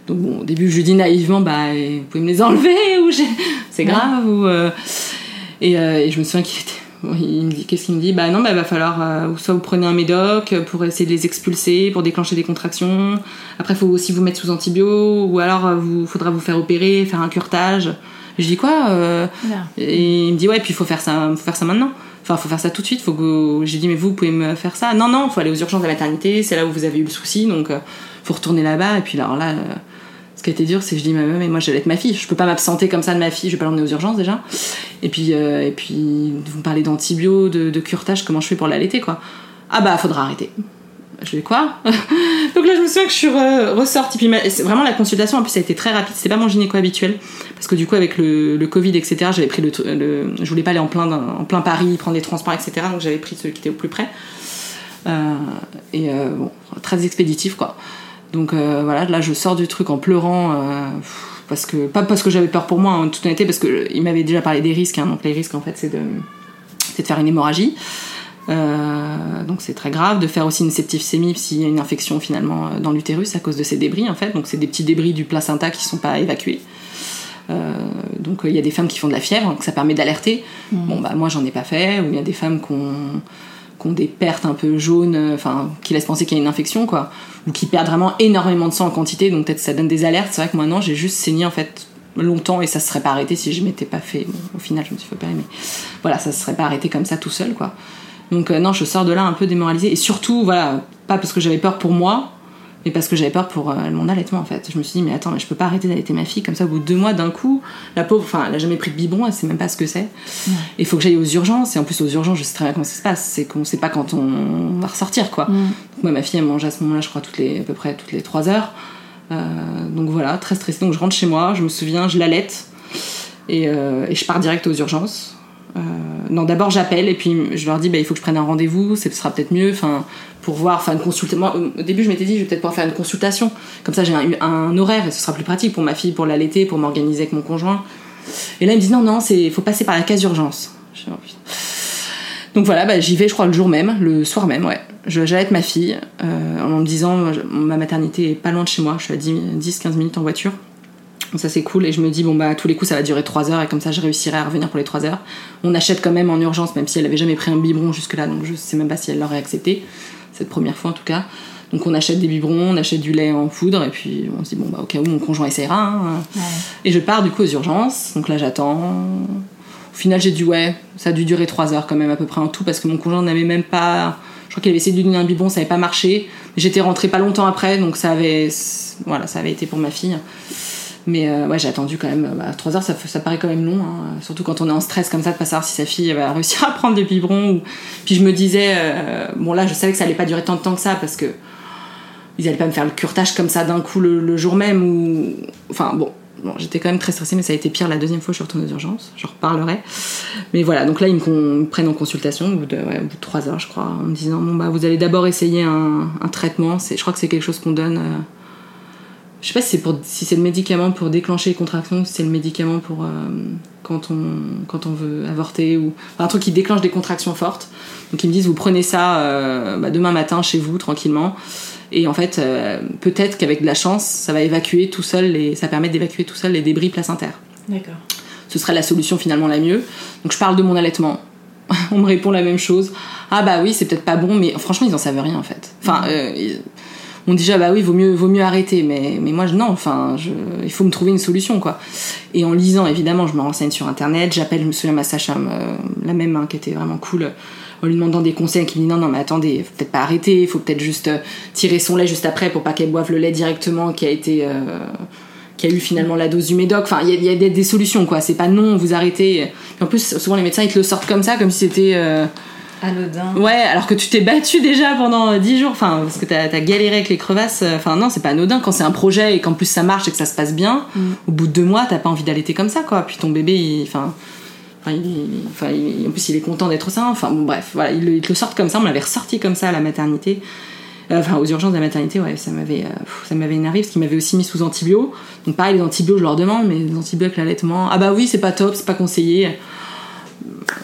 Donc bon au début je lui dis naïvement bah vous pouvez me les enlever ou c'est grave ou euh, et, euh, et je me souviens qu'il était. Il me dit, qu'est-ce qu'il me dit? Bah non, bah va falloir euh, soit vous prenez un médoc pour essayer de les expulser, pour déclencher des contractions. Après, il faut aussi vous mettre sous antibio, ou alors euh, vous faudra vous faire opérer, faire un curtage. Je dis quoi euh? Et il me dit ouais, puis il faut faire ça, faut faire ça maintenant. Enfin, faut faire ça tout de suite. Faut que j'ai dit mais vous, vous pouvez me faire ça Non, non, faut aller aux urgences de la maternité. C'est là où vous avez eu le souci, donc euh, faut retourner là-bas. Et puis alors là. Ce qui été dur, c'est que je dis, mais, mais moi j'allais être ma fille, je peux pas m'absenter comme ça de ma fille, je vais pas l'emmener aux urgences déjà. Et puis, euh, et puis vous me parlez d'antibio, de, de curetage, comment je fais pour l'allaiter quoi Ah bah faudra arrêter. Je dis quoi? Donc là je me souviens que je suis re- ressortie, c'est vraiment la consultation en plus ça a été très rapide, c'était pas mon gynéco habituel, parce que du coup avec le, Covid etc, j'avais pris Je voulais pas aller en plein, en plein Paris, prendre les transports etc, donc j'avais pris celui qui était au plus près. Euh, et euh, bon, très expéditif quoi. Donc euh, voilà, là je sors du truc en pleurant euh, parce que pas parce que j'avais peur pour moi en toute honnêteté parce que il m'avait déjà parlé des risques. hein, donc les risques en fait c'est de de faire une hémorragie. Euh, donc c'est très grave de faire aussi une septicémie s'il y a une infection finalement dans l'utérus à cause de ces débris en fait. Donc c'est des petits débris du placenta qui sont pas évacués. Euh, donc il y a des femmes qui font de la fièvre, donc ça permet d'alerter. Bon bah moi j'en ai pas fait. Ou il y a des femmes qui ont, qui ont des pertes un peu jaunes, euh, enfin qui laissent penser qu'il y a une infection quoi, ou qui perdent vraiment énormément de sang en quantité. Donc peut-être ça donne des alertes. C'est vrai que non, j'ai juste saigné en fait longtemps et ça se serait pas arrêté si je m'étais pas fait. Au final je me suis fait opérer, mais voilà ça se serait pas arrêté comme ça tout seul quoi. Donc euh, non, je sors de là un peu démoralisée et surtout voilà pas parce que j'avais peur pour moi, mais parce que j'avais peur pour euh, mon allaitement en fait. Je me suis dit, mais attends, mais je peux pas arrêter d'allaiter ma fille comme ça au bout de deux mois d'un coup. La pauvre, enfin, elle a jamais pris de biberon, elle sait même pas ce que c'est. Il faut que j'aille aux urgences, et en plus aux urgences, je sais très bien comment ça se passe, c'est qu'on sait pas quand on va ressortir quoi. Donc, moi, ma fille, elle mange à ce moment-là, je crois, toutes les, à peu près toutes les trois heures. Euh, donc voilà, très stressée. Donc je rentre chez moi, je me souviens, je l'allaite, et, euh, et je pars direct aux urgences. Euh, non, d'abord j'appelle et puis je leur dis bah, il faut que je prenne un rendez-vous, ce sera peut-être mieux, enfin pour voir, faire une consultation. Au début, je m'étais dit je vais peut-être pouvoir faire une consultation, comme ça j'ai un, un horaire et ce sera plus pratique pour ma fille, pour l'allaiter, pour m'organiser avec mon conjoint. Et là, il me dit non, non, c'est faut passer par la case urgence. Oh. Donc voilà, bah, j'y vais, je crois, le jour même, le soir même, ouais. J'allaite ma fille euh, en me disant ma maternité est pas loin de chez moi, je suis à 10-15 minutes en voiture. Donc ça c'est cool et je me dis bon bah à tous les coups ça va durer 3 heures et comme ça je réussirai à revenir pour les 3 heures. On achète quand même en urgence même si elle avait jamais pris un biberon jusque là donc je sais même pas si elle l'aurait accepté cette première fois en tout cas. Donc on achète des biberons, on achète du lait en poudre et puis on se dit bon bah au cas où mon conjoint essayera. hein. Et je pars du coup aux urgences donc là j'attends. Au final j'ai dû ouais ça a dû durer 3 heures quand même à peu près en tout parce que mon conjoint n'avait même pas je crois qu'il avait essayé de lui donner un biberon, ça n'avait pas marché. J'étais rentrée pas longtemps après, donc ça avait, voilà, ça avait été pour ma fille. Mais euh, j'ai attendu quand même. Bah, 3 heures, ça, fait- ça paraît quand même long, hein. surtout quand on est en stress comme ça, de pas savoir si sa fille va réussir à prendre des biberons. Ou... Puis je me disais, euh, bon là, je savais que ça allait pas durer tant de temps que ça parce que ils allaient pas me faire le curtage comme ça d'un coup le, jour même. Ou enfin bon, j'étais quand même très stressée, mais ça a été pire la deuxième fois. Je suis retournée aux urgences, j'en reparlerai. Mais voilà, donc là ils me, prennent en consultation au bout de, ouais, au bout de 3 heures, je crois, en me disant bon bah vous allez d'abord essayer un, traitement. Je crois que c'est quelque chose qu'on donne. euh, je sais pas si c'est pour si c'est le médicament pour déclencher les contractions, si c'est le médicament pour euh, quand on quand on veut avorter ou enfin, un truc qui déclenche des contractions fortes. Donc ils me disent vous prenez ça euh, bah, demain matin chez vous tranquillement et en fait euh, peut-être qu'avec de la chance ça va évacuer tout seul les ça permet d'évacuer tout seul les débris placentaires. D'accord. Ce serait la solution finalement la mieux. Donc je parle de mon allaitement. On me répond la même chose. Ah bah oui, c'est peut-être pas bon, mais franchement, ils en savent rien en fait. Enfin, on dit déjà bah oui, vaut mieux, vaut mieux arrêter, mais, moi je- non, enfin, il faut me trouver une solution quoi. Et en lisant, évidemment, je me renseigne sur internet, j'appelle, je me souviens la même hein, qui était vraiment cool, en lui demandant des conseils, qui me dit non, non, mais attendez, faut peut-être pas arrêter, il faut peut-être juste euh, tirer son lait juste après pour pas qu'elle boive le lait directement qui a été. euh, eu finalement la dose du médoc. Enfin, il y a, des, solutions, quoi. C'est pas non, vous arrêtez. En plus, souvent les médecins, ils te le sortent comme ça, comme si c'était. euh, Anodin. Ouais, alors que tu t'es battu déjà pendant euh, 10 jours, enfin, parce que t'as as galéré avec les crevasses. euh, Enfin, non, c'est pas anodin quand c'est un projet et qu'en plus ça marche et que ça se passe bien. Au bout de deux mois, t'as pas envie d'allaiter comme ça, quoi. Puis ton bébé, il. Enfin. Il, il- il- en plus, il est content d'être sain. Enfin, bon, bref, voilà, ils, ils te le sortent comme ça. On l'avait ressorti comme ça à la maternité. Euh, Enfin, aux urgences de la maternité, ouais, ça m'avait, euh, ça m'avait énervé parce qu'ils m'avaient aussi mis sous antibio. Donc, pareil, les antibio, je leur demande, mais les antibio avec l'allaitement, ah bah oui, c'est pas top, c'est pas conseillé.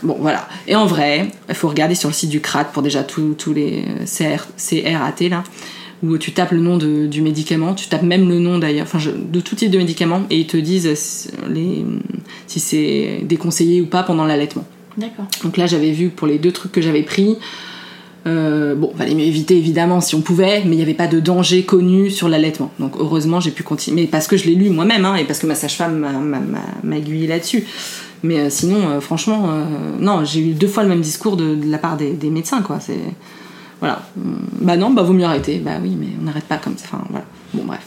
Bon, voilà. Et en vrai, il faut regarder sur le site du CRAT pour déjà tous tous les CR, CRAT là, où tu tapes le nom de- du médicament, tu tapes même le nom d'ailleurs, enfin de tout type de médicament, et ils te disent si- les, si c'est déconseillé ou pas pendant l'allaitement. D'accord. Donc là, j'avais vu pour les deux trucs que j'avais pris. Euh, bon, fallait m'éviter évidemment si on pouvait, mais il n'y avait pas de danger connu sur l'allaitement. Donc heureusement, j'ai pu continuer. Mais parce que je l'ai lu moi-même, hein, et parce que ma sage-femme m'a aiguillé là-dessus. Mais euh, sinon, euh, franchement, euh, non, j'ai eu deux fois le même discours de, la part des, médecins, quoi. C'est voilà. Hum, Bah non, bah vaut mieux arrêter. Bah oui, mais on n'arrête pas comme ça. Enfin voilà. Bon bref.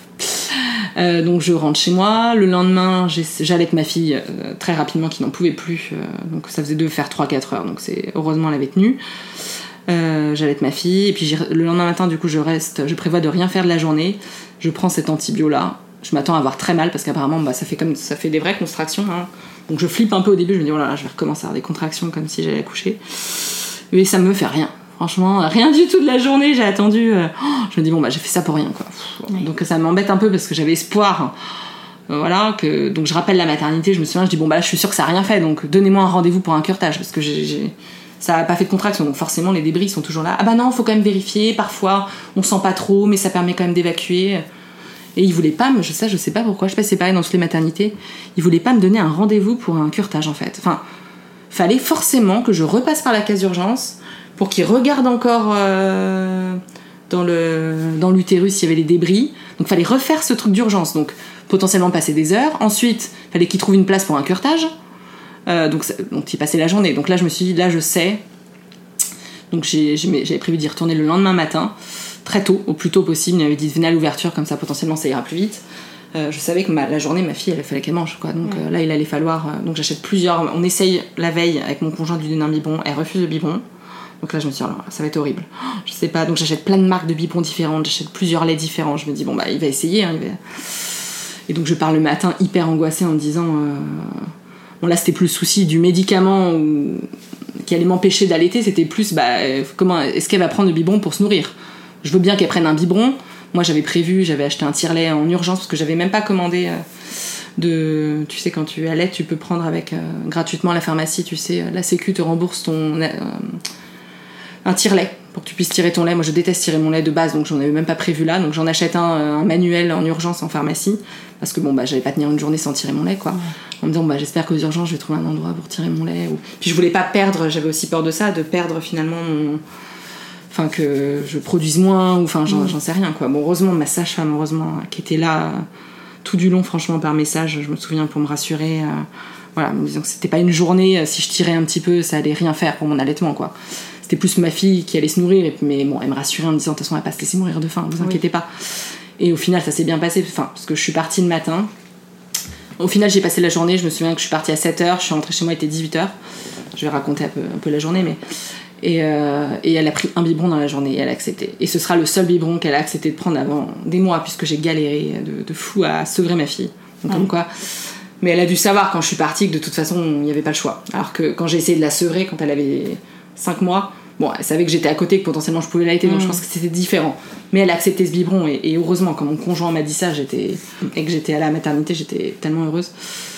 Donc je rentre chez moi. Le lendemain, j'allaite ma fille très rapidement qui n'en pouvait plus. donc ça faisait de faire 3-4 heures. Donc c'est heureusement elle avait tenu. J'allaite ma fille et puis le lendemain matin du coup je reste, je prévois de rien faire de la journée. Je prends cet antibio là. Je m'attends à avoir très mal parce qu'apparemment bah, ça fait ça fait des vraies contractions. hein. Donc je flippe un peu au début. Je me dis oh là là, je vais recommencer à avoir des contractions comme si j'allais accoucher. Mais ça me fait rien. Franchement, rien du tout de la journée. J'ai attendu. euh, oh, je me dis bon bah j'ai fait ça pour rien quoi. Donc ça m'embête un peu parce que j'avais espoir. Euh, Voilà, que donc je rappelle la maternité, je me souviens, je dis bon bah là, je suis sûre que ça a rien fait, donc donnez-moi un rendez-vous pour un curtage parce que j'ai, ça a pas fait de contraction, donc forcément les débris sont toujours là. Ah bah non, faut quand même vérifier, parfois on sent pas trop, mais ça permet quand même d'évacuer. Et ils voulaient pas, je sais, je sais pas pourquoi, je sais pas c'est pareil dans toutes les maternités, ils voulaient pas me donner un rendez-vous pour un curtage en fait. Enfin, fallait forcément que je repasse par la case d'urgence pour qu'ils regardent encore euh, dans l'utérus s'il y avait les débris. Donc fallait refaire ce truc d'urgence. Donc potentiellement passer des heures. Ensuite, fallait qu'ils trouvent une place pour un curtage. Euh, donc donc y passer la journée. Donc là je me suis dit là je sais. Donc j'avais prévu d'y retourner le lendemain matin. Très tôt, au plus tôt possible. Il m'avait dit venez à l'ouverture, comme ça potentiellement ça ira plus vite. Euh, je savais que ma- la journée, ma fille, elle fallait qu'elle mange. Quoi. Donc euh, là, il allait falloir. euh, donc j'achète plusieurs. On essaye la veille avec mon conjoint de lui donner un biberon. Elle refuse le biberon. Donc là, je me suis dit, oh ça va être horrible. Oh, Je sais pas. Donc j'achète plein de marques de biberons différentes. J'achète plusieurs laits différents. Je me dis, bon, bah, il va essayer. hein, il va- Et donc je pars le matin hyper angoissée en me disant. Bon, là, c'était plus le souci du médicament ou- qui allait m'empêcher d'allaiter. C'était plus, bah, comment est-ce qu'elle va prendre le biberon pour se nourrir? Je veux bien qu'elle prenne un biberon. Moi, j'avais prévu, j'avais acheté un tire-lait en urgence parce que j'avais même pas commandé euh, de. Tu sais, quand tu allaites, tu peux prendre avec euh, gratuitement à la pharmacie. Tu sais, euh, la Sécu te rembourse ton euh, un tire-lait pour que tu puisses tirer ton lait. Moi, je déteste tirer mon lait de base, donc j'en avais même pas prévu là. Donc j'en achète un, un manuel en urgence en pharmacie parce que bon, bah, j'allais pas tenir une journée sans tirer mon lait, quoi. En me disant, bah, j'espère qu'aux urgences, je vais trouver un endroit pour tirer mon lait. Ou... Puis je voulais pas perdre, j'avais aussi peur de ça, de perdre finalement mon. Enfin, que je produise moins, ou enfin, j'en j'en sais rien, quoi. Bon, heureusement, ma sage-femme, heureusement, qui était là tout du long, franchement, par message, je me souviens pour me rassurer. euh, voilà, me disant que c'était pas une journée, euh, si je tirais un petit peu, ça allait rien faire pour mon allaitement, quoi. C'était plus ma fille qui allait se nourrir, mais bon, elle me rassurait en me disant, de toute façon, elle va pas se laisser mourir de faim, vous inquiétez pas. Et au final, ça s'est bien passé, enfin, parce que je suis partie le matin. Au final, j'ai passé la journée, je me souviens que je suis partie à 7h, je suis rentrée chez moi, il était 18h. Je vais raconter un peu, un peu la journée, mais. Et, euh, et elle a pris un biberon dans la journée et elle a accepté. Et ce sera le seul biberon qu'elle a accepté de prendre avant des mois, puisque j'ai galéré de, de fou à sevrer ma fille. Donc, comme quoi. Mais elle a dû savoir quand je suis partie que de toute façon, il n'y avait pas le choix. Alors que quand j'ai essayé de la sevrer quand elle avait 5 mois, bon, elle savait que j'étais à côté, que potentiellement je pouvais l'allaiter, donc je pense que c'était différent. Mais elle a accepté ce biberon et, et heureusement, quand mon conjoint m'a dit ça, j'étais et que j'étais à la maternité, j'étais tellement heureuse.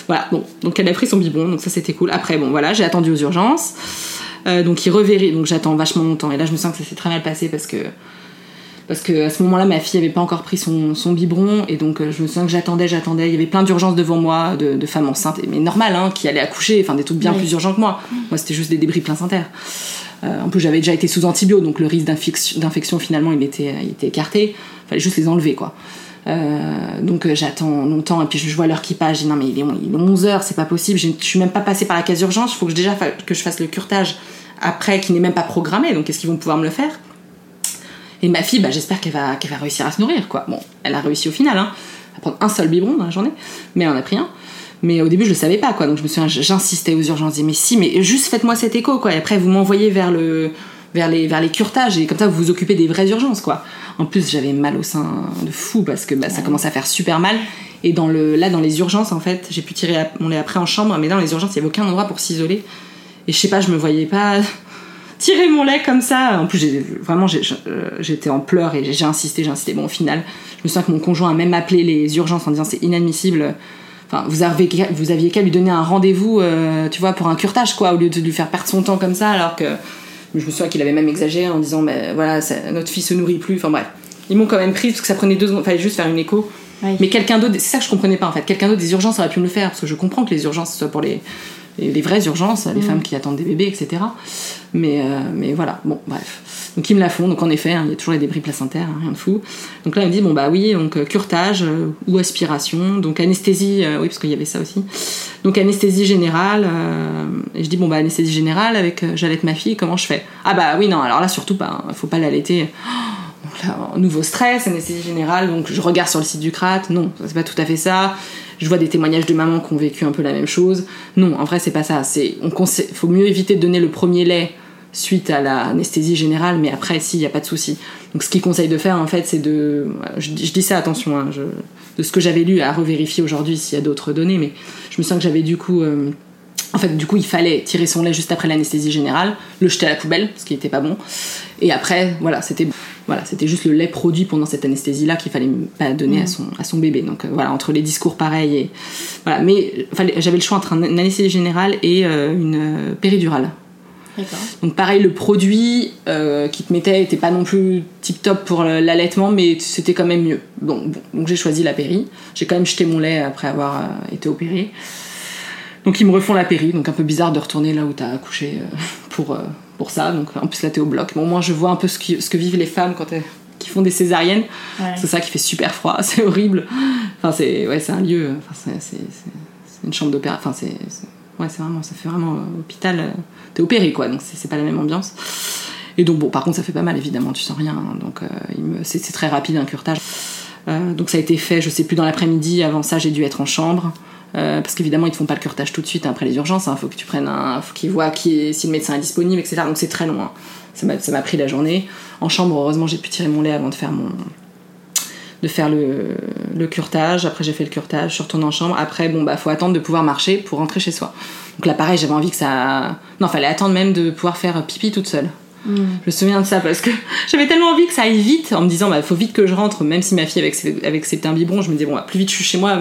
Voilà, bon, donc elle a pris son biberon, donc ça c'était cool. Après, bon, voilà, j'ai attendu aux urgences. Euh, donc il revérit, donc j'attends vachement longtemps. Et là, je me sens que ça s'est très mal passé parce que parce que à ce moment-là, ma fille avait pas encore pris son, son biberon et donc euh, je me souviens que j'attendais, j'attendais. Il y avait plein d'urgences devant moi, de, de femmes enceintes, mais normal, hein, qui allaient accoucher, enfin des trucs bien plus urgents que moi. Moi, c'était juste des débris placentaires. Euh, en plus, j'avais déjà été sous antibio, donc le risque d'infection, d'infection, finalement, il était, il était écarté. Fallait juste les enlever, quoi. Euh, donc euh, j'attends longtemps et puis je vois l'heure qui passe. Non mais il est, il est 11 heures, c'est pas possible. Je, je suis même pas passée par la case urgence. Il faut que je, déjà que je fasse le curtage après, qui n'est même pas programmé. Donc est-ce qu'ils vont pouvoir me le faire? Et ma fille, bah, j'espère qu'elle va, qu'elle va réussir à se nourrir, quoi. Bon, elle a réussi au final, hein, à prendre un seul biberon dans la journée, mais elle en a pris un. Mais au début, je le savais pas, quoi. Donc je me j'insistais aux urgences, je disais, mais si, mais juste faites-moi cet écho, quoi. Et après, vous m'envoyez vers le, vers les, vers les curetages, et comme ça, vous vous occupez des vraies urgences, quoi. En plus, j'avais mal au sein de fou parce que bah, ça commençait à faire super mal. Et dans le, là, dans les urgences, en fait, j'ai pu tirer à- mon lait après en chambre, mais dans les urgences, il y avait aucun endroit pour s'isoler. Et je sais pas, je me voyais pas tirer mon lait comme ça. En plus, j'ai- vraiment, euh, j'étais en pleurs et j'ai insisté, j'ai insisté. Bon, au final, je me souviens que mon conjoint a même appelé les urgences en disant c'est inadmissible. Enfin, vous avez vous aviez qu'à lui donner un rendez-vous, euh, tu vois, pour un curtage, quoi, au lieu de lui faire perdre son temps comme ça, alors que je me souviens qu'il avait même exagéré en disant, mais voilà, ça- notre fille se nourrit plus. Enfin bref, ils m'ont quand même pris parce que ça prenait deux secondes, fallait juste faire une écho. Oui. Mais quelqu'un d'autre, c'est ça que je comprenais pas en fait. Quelqu'un d'autre des urgences aurait pu me le faire parce que je comprends que les urgences ce soit pour les les, les vraies urgences, les femmes qui attendent des bébés, etc. Mais euh, mais voilà, bon bref. Donc ils me la font. Donc en effet, hein, il y a toujours les débris placentaires, hein, rien de fou. Donc là, elle me dit bon bah oui, donc euh, curtage euh, ou aspiration, donc anesthésie, euh, oui parce qu'il y avait ça aussi. Donc anesthésie générale. et je dis bon bah anesthésie générale avec j'allaite ma fille, comment je fais? Ah bah oui non, alors là surtout pas, hein, faut pas l'allaiter. Donc là, un nouveau stress, anesthésie générale, donc je regarde sur le site du CRAT, non, c'est pas tout à fait ça. Je vois des témoignages de mamans qui ont vécu un peu la même chose. Non, en vrai, c'est pas ça. C'est, faut mieux éviter de donner le premier lait suite à l'anesthésie générale, mais après, si, il n'y a pas de souci. Donc, ce qu'ils conseillent de faire, en fait, c'est de. Je, dis- ça, attention, hein, de ce que j'avais lu à revérifier aujourd'hui s'il y a d'autres données, mais je me sens que j'avais du coup. euh, en fait, du coup, il fallait tirer son lait juste après l'anesthésie générale, le jeter à la poubelle, ce qui n'était pas bon. Et après, voilà, c'était voilà, c'était juste le lait produit pendant cette anesthésie-là qu'il fallait pas donner à, son, à son bébé. Donc euh, voilà, entre les discours pareils et voilà, mais euh, j'avais le choix entre un- une anesthésie générale et euh, une péridurale. Donc pareil, le produit euh, qui te mettait était pas non plus tip top pour l'allaitement, mais c'était quand même mieux. Bon, bon, donc j'ai choisi la péri. J'ai quand même jeté mon lait après avoir euh, été opérée. Donc ils me refont la péri, donc un peu bizarre de retourner là où t'as accouché euh, pour, pour ça. Donc en plus là t'es au bloc. Bon, au moins je vois un peu ce, qui- ce que vivent les femmes quand elles, qui font des césariennes. Ouais. C'est ça qui fait super froid, c'est horrible. Enfin c'est ouais, c'est un lieu, enfin c'est- une chambre d'opéra. Enfin c'est ouais c'est vraiment ça fait vraiment euh, hôpital. euh, T'es opéré quoi, donc c'est pas la même ambiance. Et donc, bon, par contre, ça fait pas mal, évidemment, tu sens rien. hein. donc, euh, c'est très rapide un curtage. Euh, donc, ça a été fait, je sais plus, dans l'après-midi. Avant ça, j'ai dû être en chambre. Euh, parce qu'évidemment, ils te font pas le curtage tout de suite après les urgences. Il faut que tu prennes un. faut qu'ils voient qui est- si le médecin est disponible, etc. Donc, c'est très long. hein. Ça m'a pris la journée. En chambre, heureusement, j'ai pu tirer mon lait avant de faire mon, de faire le, le curtage. Après, j'ai fait le curtage, je suis retournée en chambre. Après, bon, bah, faut attendre de pouvoir marcher pour rentrer chez soi. Donc là, pareil, j'avais envie que ça. Non, fallait attendre même de pouvoir faire pipi toute seule. Je me souviens de ça parce que j'avais tellement envie que ça aille vite en me disant, bah, faut vite que je rentre, même si ma fille avec ses, avec ses petits biberons, je me disais, bon, bah, plus vite je suis chez moi.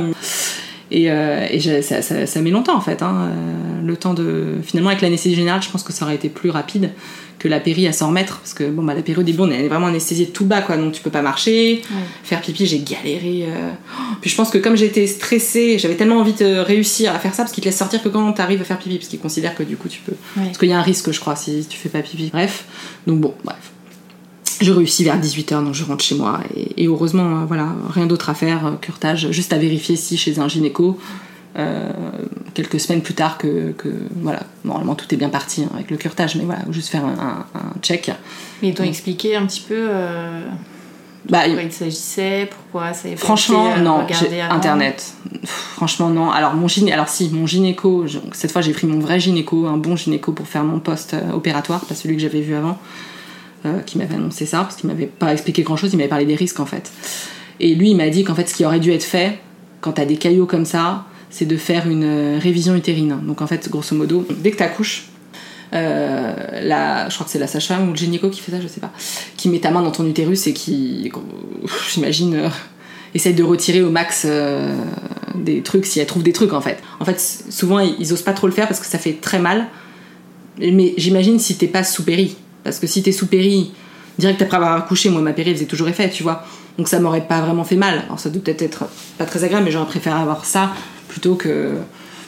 Et, euh, et ça, ça, ça met longtemps en fait. hein. Euh, le temps de. Finalement, avec l'anesthésie générale, je pense que ça aurait été plus rapide que la péri à s'en remettre. Parce que bon, bah, la péri au début, on est vraiment anesthésié tout bas, quoi. Donc tu peux pas marcher. Faire pipi, j'ai galéré. euh. Oh, Puis je pense que comme j'étais stressée, j'avais tellement envie de réussir à faire ça parce qu'ils te laissent sortir que quand t'arrives à faire pipi. Parce qu'ils considèrent que du coup tu peux. Ouais. Parce qu'il y a un risque, je crois, si tu fais pas pipi. Bref. Donc bon, bref. Je réussis vers 18h, donc je rentre chez moi. Et, et heureusement, euh, voilà, rien d'autre à faire, euh, curtage, juste à vérifier si chez un gynéco, euh, quelques semaines plus tard que, que, voilà, normalement tout est bien parti hein, avec le curtage, mais voilà, juste faire un, un- un check. Mais ils t'ont expliqué un petit peu euh, Bah, de quoi il s'agissait, pourquoi ça avait Franchement, été, euh, non, internet. Pff, Franchement, non. Alors, mon gyné... Alors, si, mon gynéco, je- cette fois j'ai pris mon vrai gynéco, un bon gynéco pour faire mon poste euh, opératoire, pas celui que j'avais vu avant, euh, qui m'avait annoncé ça, parce qu'il m'avait pas expliqué grand chose, il m'avait parlé des risques en fait. Et lui, il m'a dit qu'en fait, ce qui aurait dû être fait, quand t'as des caillots comme ça, c'est de faire une euh, révision utérine. Donc, en fait, grosso modo, dès que t'accouches, euh, la, je crois que c'est la sage-femme ou le gynéco qui fait ça, je sais pas, qui met ta main dans ton utérus et qui, j'imagine, euh, essaye de retirer au max euh, des trucs si elle trouve des trucs en fait. En fait, souvent ils, ils osent pas trop le faire parce que ça fait très mal. Mais j'imagine si t'es pas sous péri, parce que si t'es sous péri direct après avoir accouché, moi ma péri faisait toujours effet, tu vois. Donc ça m'aurait pas vraiment fait mal. Alors ça doit peut-être être pas très agréable, mais j'aurais préféré avoir ça plutôt que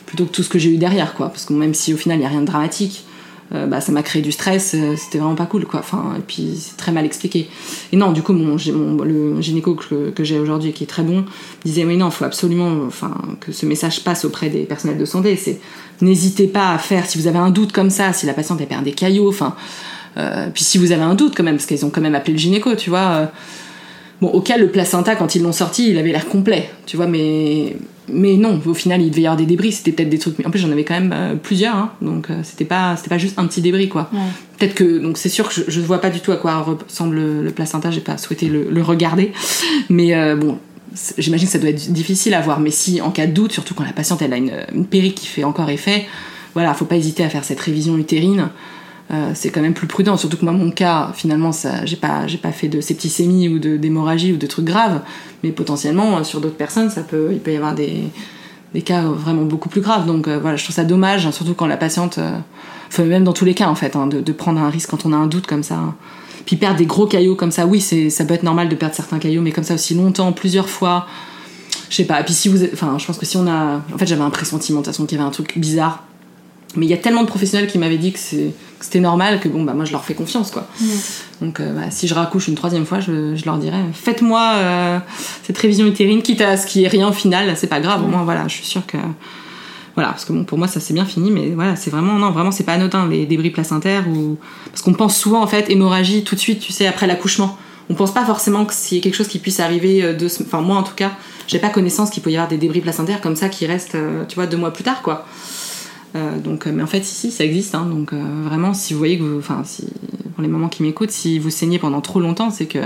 plutôt que tout ce que j'ai eu derrière, quoi. Parce que même si au final il y a rien de dramatique, euh, bah, ça m'a créé du stress, euh, c'était vraiment pas cool, quoi. Enfin, et puis c'est très mal expliqué. Et non, du coup, mon, le gynéco que, que j'ai aujourd'hui, qui est très bon, disait oui, non, il faut absolument, enfin, que ce message passe auprès des personnels de santé. C'est n'hésitez pas à faire si vous avez un doute comme ça, si la patiente elle perd des caillots, enfin. Euh, puis si vous avez un doute quand même, parce qu'ils ont quand même appelé le gynéco, tu vois. euh, Bon, au cas, le placenta, quand ils l'ont sorti, il avait l'air complet, tu vois, mais, mais non, au final, il devait y avoir des débris, c'était peut-être des trucs. En plus, j'en avais quand même euh, plusieurs, hein, donc euh, c'était pas, c'était pas juste un petit débris, quoi. Peut-être que, donc c'est sûr que je, je vois pas du tout à quoi ressemble le, le placenta, j'ai pas souhaité le, le regarder, mais euh, bon, j'imagine que ça doit être difficile à voir, mais si en cas de doute, surtout quand la patiente elle a une, une péri qui fait encore effet, voilà, faut pas hésiter à faire cette révision utérine. Euh, c'est quand même plus prudent, surtout que moi mon cas finalement ça j'ai pas j'ai pas fait de septicémie ou de d'hémorragie ou de trucs graves, mais potentiellement euh, sur d'autres personnes ça peut il peut y avoir des des cas vraiment beaucoup plus graves. Donc euh, voilà je trouve ça dommage hein, surtout quand la patiente même dans tous les cas en fait hein, de, prendre un risque quand on a un doute comme ça. Puis perdre des gros caillots comme ça oui c'est ça peut être normal de perdre certains caillots mais comme ça aussi longtemps plusieurs fois je sais pas. Puis si vous enfin je pense que si on a en fait j'avais un pressentiment de toute façon qu'il y avait un truc bizarre mais il y a tellement de professionnels qui m'avaient dit que c'était normal que bon bah moi je leur fais confiance quoi. Donc euh, bah, si je raccouche une troisième fois, je, je leur dirais faites-moi euh, cette révision utérine, quitte à ce qui est rien au final, c'est pas grave. Au moins voilà, je suis sûre que voilà parce que bon pour moi ça c'est bien fini, mais voilà c'est vraiment non vraiment c'est pas anodin les débris placentaires ou parce qu'on pense souvent en fait hémorragie tout de suite tu sais après l'accouchement. On pense pas forcément que c'est quelque chose qui puisse arriver euh, deux sem- enfin moi en tout cas j'ai pas connaissance qu'il peut y avoir des débris placentaires comme ça qui restent tu vois deux mois plus tard quoi. Euh, donc, euh, mais en fait, ici, ça existe. hein, donc, euh, vraiment, si vous voyez que vous, enfin, si, pour les mamans qui m'écoutent, si vous saignez pendant trop longtemps, c'est que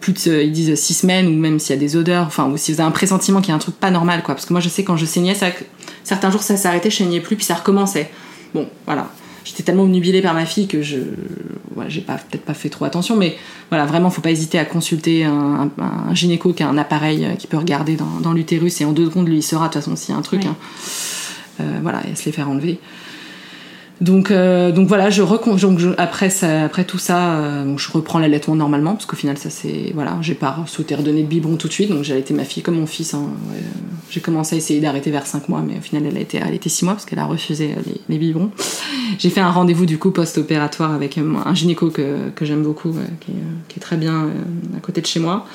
plus de, ils disent six semaines, ou même s'il y a des odeurs, enfin, ou si vous avez un pressentiment qu'il y a un truc pas normal, quoi. Parce que moi, je sais quand je saignais, ça, certains jours, ça s'arrêtait, je saignais plus, puis ça recommençait. Bon, voilà. J'étais tellement obnubilée par ma fille que je, voilà, j'ai pas, peut-être pas fait trop attention, mais voilà, vraiment, faut pas hésiter à consulter un, un- un gynéco qui a un appareil qui peut regarder dans, dans l'utérus et en deux secondes, lui, il saura de toute façon s'il y a un truc. Oui. hein. Euh, voilà, et se les faire enlever. Donc, euh, donc voilà, je donc après, après tout ça, euh, je reprends l'allaitement normalement, parce qu'au final, ça c'est. Voilà, j'ai pas souhaité redonner de biberon tout de suite, donc j'ai allaité ma fille comme mon fils. hein. J'ai commencé à essayer d'arrêter vers 5 mois, mais au final, elle a été allaitée 6 mois, parce qu'elle a refusé les, les biberons. J'ai fait un rendez-vous du coup post-opératoire avec un gynéco que, que j'aime beaucoup, qui, est, très bien à côté de chez moi.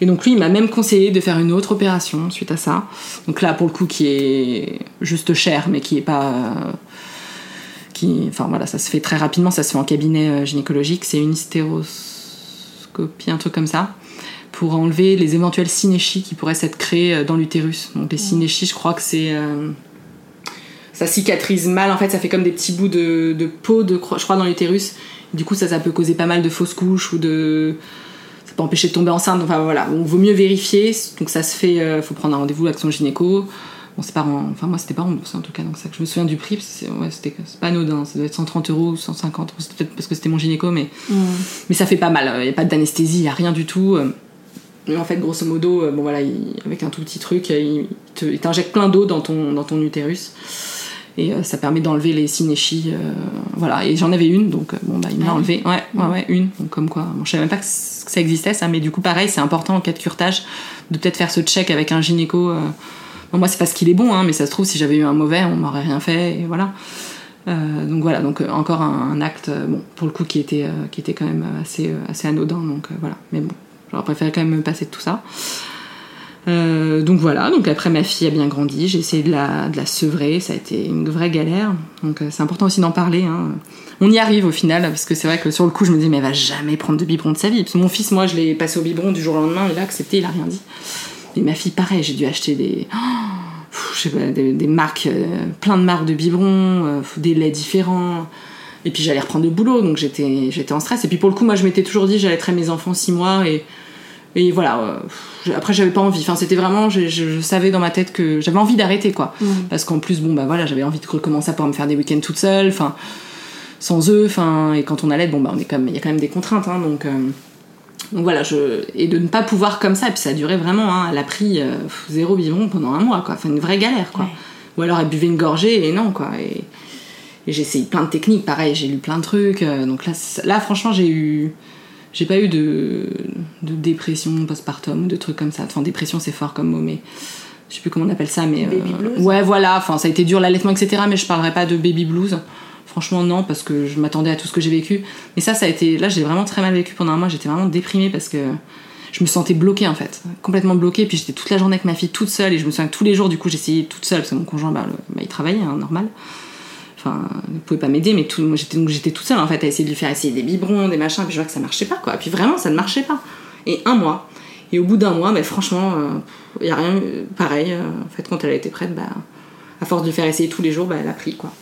Et donc lui, il m'a même conseillé de faire une autre opération suite à ça. Donc là, pour le coup, qui est juste cher, mais qui est pas, euh, qui, enfin voilà, ça se fait très rapidement, ça se fait en cabinet euh, gynécologique, c'est une hystéroscopie, un truc comme ça, pour enlever les éventuelles synéchies qui pourraient s'être créées euh, dans l'utérus. Donc les synéchies, je crois que c'est ça cicatrise mal, en fait, ça fait comme des petits bouts de, de peau, de, je crois, dans l'utérus. Du coup, ça, ça peut causer pas mal de fausses couches ou de. Ça peut empêcher de tomber enceinte. Enfin voilà, donc vaut mieux vérifier. Donc ça se fait, euh, faut prendre un rendez-vous avec son gynéco. Bon, c'est pas en- Enfin, moi, c'était pas remboursé en tout cas, donc ça que je me souviens du prix. c'est ouais, c'était c'est pas anodin, ça doit être 130 euros ou 150. Bon, C'est peut-être parce que c'était mon gynéco, mais, mais ça fait pas mal. Il n'y a pas d'anesthésie, il n'y a rien du tout. euh. Mais en fait, grosso modo, euh, bon voilà, il- avec un tout petit truc, euh, il te- il t'injecte plein d'eau dans ton, dans ton utérus. Et euh, ça permet d'enlever les synéchies. euh, voilà, et j'en avais une, donc euh, bon, bah, il me l'a Ah enlevé. Ouais, ouais, ouais, une. Donc, comme quoi, bon, je savais même pas que, ça existait, ça, mais du coup, pareil, c'est important en cas de curtage de peut-être faire ce check avec un gynéco. Bon, moi, c'est parce qu'il est bon, hein, mais ça se trouve, si j'avais eu un mauvais, on m'aurait rien fait, et voilà. Euh, donc voilà, donc encore un, un acte, euh, bon, pour le coup, qui était, euh, qui était quand même assez, assez anodin, donc voilà. Mais bon, j'aurais préféré quand même me passer de tout ça. Euh, donc voilà, donc après ma fille a bien grandi, j'ai essayé de la, de la sevrer, ça a été une vraie galère. Donc euh, c'est important aussi d'en parler. hein. On y arrive au final, parce que c'est vrai que sur le coup je me disais mais elle va jamais prendre de biberon de sa vie. Parce que mon fils, moi je l'ai passé au biberon du jour au lendemain, il a accepté, il a rien dit. Et ma fille pareil, j'ai dû acheter des, oh, je sais pas, des, marques, euh, plein de marques de biberons, des laits différents. Et puis j'allais reprendre le boulot, donc j'étais en stress. Et puis pour le coup, moi je m'étais toujours dit j'allais traiter mes enfants six mois et et voilà. euh, après, j'avais pas envie. Enfin, c'était vraiment, je, je- je savais dans ma tête que j'avais envie d'arrêter, quoi. Parce qu'en plus, bon, bah voilà, j'avais envie de recommencer à pouvoir me faire des week-ends toute seule, enfin, sans eux, enfin, et quand on allait, bon, bah, on est quand même, il y a quand même des contraintes, hein, donc. euh, donc voilà, je... et de ne pas pouvoir comme ça, et puis ça a duré vraiment, hein, elle a pris euh, zéro biberon pendant un mois, quoi. Enfin, une vraie galère, quoi. Ouais. Ou alors elle buvait une gorgée et non, quoi. Et, et j'ai essayé plein de techniques, pareil, j'ai lu plein de trucs. euh, donc là franchement, j'ai eu. J'ai pas eu de, de dépression postpartum ou de trucs comme ça. Enfin, dépression, c'est fort comme mot, mais je sais plus comment on appelle ça, mais. Baby blues? Ouais, voilà, enfin, ça a été dur l'allaitement, etc. Mais je parlerai pas de baby blues. Franchement, non, parce que je m'attendais à tout ce que j'ai vécu. Mais ça, ça a été. Là, j'ai vraiment très mal vécu pendant un mois. J'étais vraiment déprimée parce que je me sentais bloquée en fait, complètement bloquée. Puis j'étais toute la journée avec ma fille toute seule et je me souviens que tous les jours, du coup, j'essayais toute seule parce que mon conjoint, bah, le- bah, il travaillait, hein, normal. Enfin, il pouvait pas m'aider, mais tout, j'étais donc j'étais toute seule en fait à essayer de lui faire essayer des biberons, des machins. Puis je vois que ça marchait pas quoi. Puis vraiment, ça ne marchait pas. Et un mois. Et au bout d'un mois, bah, franchement, il y a rien. eu- Pareil, euh, en fait, quand elle a été prête, bah, à force de lui faire essayer tous les jours, bah, elle a pris quoi.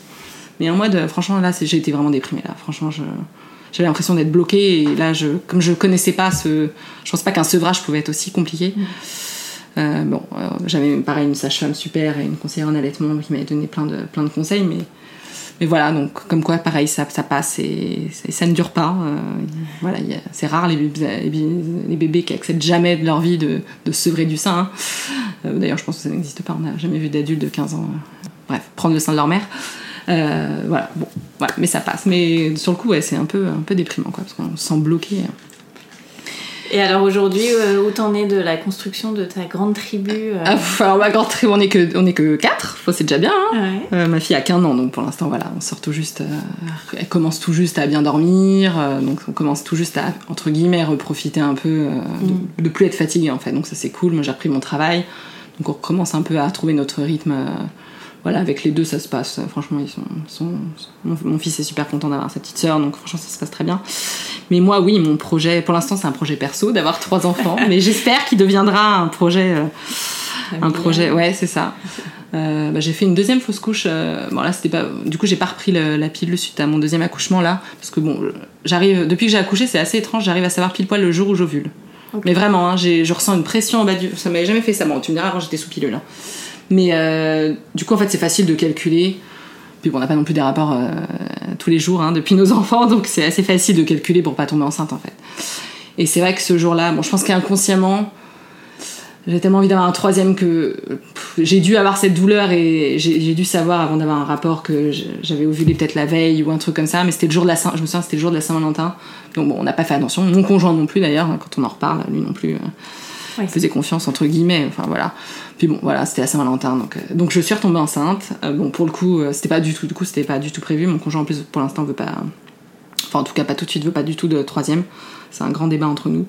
Mais un mois de. Franchement, là, c'est- j'ai été vraiment déprimée là. Franchement, je. J'avais l'impression d'être bloquée et là, je, comme je connaissais pas ce. Je pense pas qu'un sevrage pouvait être aussi compliqué. Euh, bon, euh, j'avais pareil une sage-femme super et une conseillère en allaitement qui m'avait donné plein de, plein de conseils, mais, mais voilà, donc comme quoi, pareil, ça, ça passe et, ça ne dure pas. euh, voilà, c'est rare les bébés, les bébés- qui acceptent jamais de leur vie de, de sevrer du sein. hein. Euh, D'ailleurs, je pense que ça n'existe pas, on n'a jamais vu d'adultes de 15 ans, euh, bref, prendre le sein de leur mère. Voilà, bon, voilà, mais ça passe. Mais sur le coup, ouais, c'est un peu, un peu déprimant, quoi, parce qu'on se sent bloqué. Et alors aujourd'hui, euh, où t'en es de la construction de ta grande tribu euh, Ah, alors ma grande tribu, on est que, on est que 4, c'est déjà bien. Hein ouais. Euh, ma fille a qu'un an, donc pour l'instant, voilà, on sort tout juste. euh, elle commence tout juste à bien dormir, euh, donc on commence tout juste à, entre guillemets, reprofiter un peu, de, de plus être fatiguée en fait. Donc ça, c'est cool. Moi, j'ai repris mon travail, donc on commence un peu à trouver notre rythme. Voilà, avec les deux, ça se passe. Franchement, ils sont, sont- mon, mon fils est super content d'avoir sa petite sœur, donc franchement, ça se passe très bien. Mais moi, oui, mon projet, pour l'instant, c'est un projet perso d'avoir trois enfants, mais j'espère qu'il deviendra un projet. euh, un projet, ouais, c'est ça. Euh, bah, j'ai fait une deuxième fausse couche. euh, bon là, c'était pas. Du coup, j'ai pas repris le- la pilule suite à mon deuxième accouchement là, parce que bon, j'arrive depuis que j'ai accouché, c'est assez étrange. J'arrive à savoir pile poil le jour où j'ovule. Mais vraiment, hein, je ressens une pression en bas du. Ça m'avait jamais fait ça. Bon, tu me diras, avant j'étais sous pilule. hein. Mais euh, du coup, en fait, c'est facile de calculer. Puis bon, on n'a pas non plus des rapports euh, tous les jours hein, depuis nos enfants, donc c'est assez facile de calculer pour pas tomber enceinte en fait. Et c'est vrai que ce jour-là, bon, je pense qu'inconsciemment, j'ai tellement envie d'avoir un troisième que j'ai dû avoir cette douleur et j'ai dû savoir avant d'avoir un rapport que j'avais ovulé peut-être la veille ou un truc comme ça, mais c'était le jour de la Saint, je me souviens c'était le jour de la Saint-Valentin. Donc bon, on n'a pas fait attention, mon conjoint non plus d'ailleurs, quand on en reparle, lui non plus. euh, Ouais. faisait confiance entre guillemets, enfin voilà. Puis bon, voilà, c'était la Saint-Valentin, donc euh, donc je suis retombée enceinte. Euh, bon, pour le coup, euh, c'était pas du tout, du coup, c'était pas du tout prévu. Mon conjoint en plus, pour l'instant, veut pas, enfin en tout cas pas tout de suite, veut pas du tout de troisième. C'est un grand débat entre nous.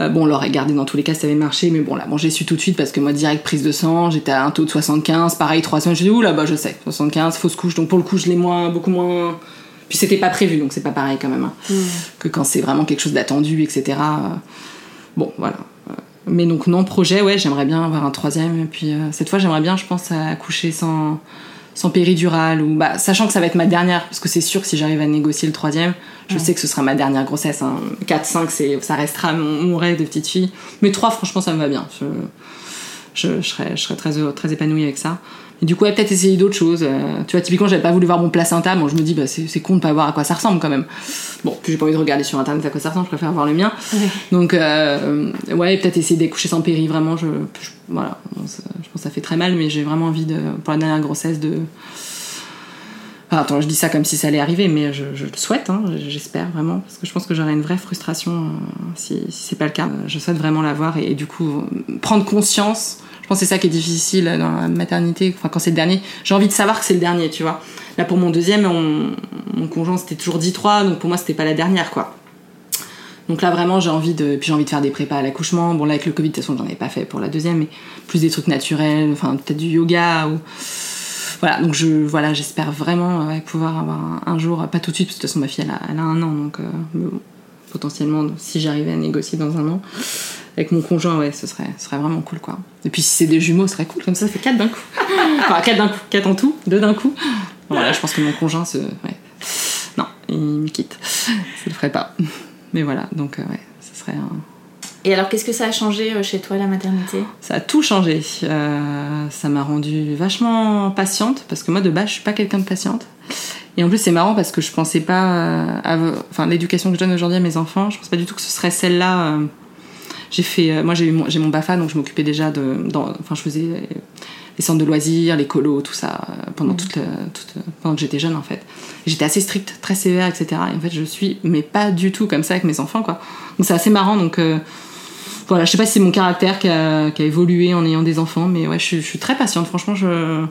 Euh, bon, on l'aurait gardé dans tous les cas, ça avait marché, mais bon, là, bon, j'ai su tout de suite parce que moi, direct prise de sang, j'étais à un taux de 75, pareil, 3 semaines, je dis, ouh là, bah, je sais, 75, fausse couche, donc pour le coup, je l'ai moins, beaucoup moins. Puis c'était pas prévu, donc c'est pas pareil quand même, hein, que quand c'est vraiment quelque chose d'attendu, etc. euh, Bon, voilà. Mais donc, non, projet, ouais, j'aimerais bien avoir un troisième, et puis euh, cette fois, j'aimerais bien, je pense, accoucher sans sans péridurale ou bah sachant que ça va être ma dernière parce que c'est sûr que si j'arrive à négocier le troisième je sais que ce sera ma dernière grossesse hein. 4 5 c'est ça restera mon, mon rêve de petite fille. Mais 3 franchement ça me va bien. Je, je, je serais, je serais très, très épanouie avec ça et du coup ouais, peut-être essayer d'autres choses Euh, tu vois typiquement j'avais pas voulu voir mon placenta moi je me dis bah c'est con de pas voir à quoi ça ressemble quand même bon puis j'ai pas envie de regarder sur internet à quoi ça ressemble je préfère voir le mien donc euh, ouais peut-être essayer d'accoucher sans péri vraiment je, je- voilà Bon, ça- je pense que ça fait très mal mais j'ai vraiment envie de pour la dernière grossesse de Enfin, attends, je dis ça comme si ça allait arriver, mais je, je le souhaite, hein, j'espère vraiment, parce que je pense que j'aurais une vraie frustration euh, si, si c'est pas le cas. Je souhaite vraiment l'avoir et, et du coup prendre conscience. Je pense que c'est ça qui est difficile dans la maternité, enfin quand c'est le dernier. J'ai envie de savoir que c'est le dernier, tu vois. Là pour mon deuxième, on- mon conjoint c'était toujours 10-3, donc pour moi c'était pas la dernière, quoi. Donc là vraiment j'ai envie de puis j'ai envie de faire des prépas à l'accouchement. Bon là avec le Covid de toute façon j'en ai pas fait pour la deuxième mais plus des trucs naturels, enfin peut-être du yoga ou voilà donc je voilà j'espère vraiment ouais, pouvoir avoir un, jour pas tout de suite parce que de toute façon ma fille elle a, un an donc euh, potentiellement si j'arrivais à négocier dans un an avec mon conjoint ouais ce serait ce serait vraiment cool quoi. Et puis si c'est des jumeaux ce serait cool comme ça ça fait quatre d'un coup. enfin quatre d'un coup, quatre en tout, deux d'un coup. Voilà je pense que mon conjoint se ouais. non il me quitte ça le ferait pas. Mais voilà, donc euh, ouais, ce serait un... Et alors, qu'est-ce que ça a changé euh, chez toi, la maternité? Ça a tout changé. Euh, ça m'a rendue vachement patiente, parce que moi de base je suis pas quelqu'un de patiente. Et en plus c'est marrant parce que je pensais pas... à- Enfin l'éducation que je donne aujourd'hui à mes enfants, je pense pas du tout que ce serait celle-là. euh. J'ai fait... euh, moi j'ai eu mon, j'ai mon BAFA, donc je m'occupais déjà de... dans- Enfin je faisais les centres de loisirs, les colos, tout ça, euh, pendant, toute, le- toute- pendant que j'étais jeune en fait. J'étais assez stricte, très sévère, etc. Et en fait je suis, mais pas du tout comme ça avec mes enfants quoi. Donc c'est assez marrant, donc... euh, voilà, je sais pas si c'est mon caractère qui a, qui a évolué en ayant des enfants, mais ouais, je, suis- je suis très patiente. Franchement, je.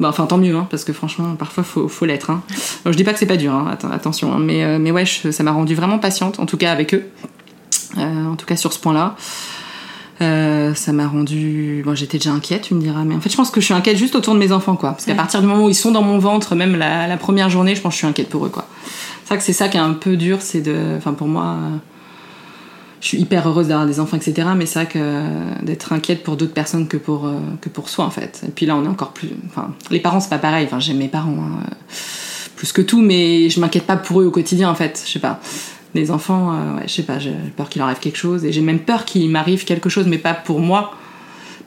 Bah, enfin, tant mieux, hein, parce que franchement, parfois, faut, faut l'être. Hein. Alors, je dis pas que c'est pas dur, hein, atten- attention, hein, mais, euh, mais ouais, je- ça m'a rendu vraiment patiente, en tout cas avec eux. Euh, en tout cas sur ce point-là. Euh, ça m'a rendu. Bon, j'étais déjà inquiète, tu me diras, mais en fait, je pense que je suis inquiète juste autour de mes enfants, quoi. Parce qu'à partir du moment où ils sont dans mon ventre, même la, la première journée, je pense que je suis inquiète pour eux, quoi. C'est vrai que c'est ça qui est un peu dur, c'est de. Enfin, pour moi. euh, je suis hyper heureuse d'avoir des enfants, etc. Mais c'est vrai que d'être inquiète pour d'autres personnes que pour, que pour soi, en fait. Et puis là, on est encore plus. Enfin, les parents, c'est pas pareil. Enfin, j'aime mes parents hein, plus que tout, mais je m'inquiète pas pour eux au quotidien, en fait. Je sais pas. Les enfants, euh, ouais, je sais pas, j'ai peur qu'il leur arrive quelque chose. Et j'ai même peur qu'il m'arrive quelque chose, mais pas pour moi.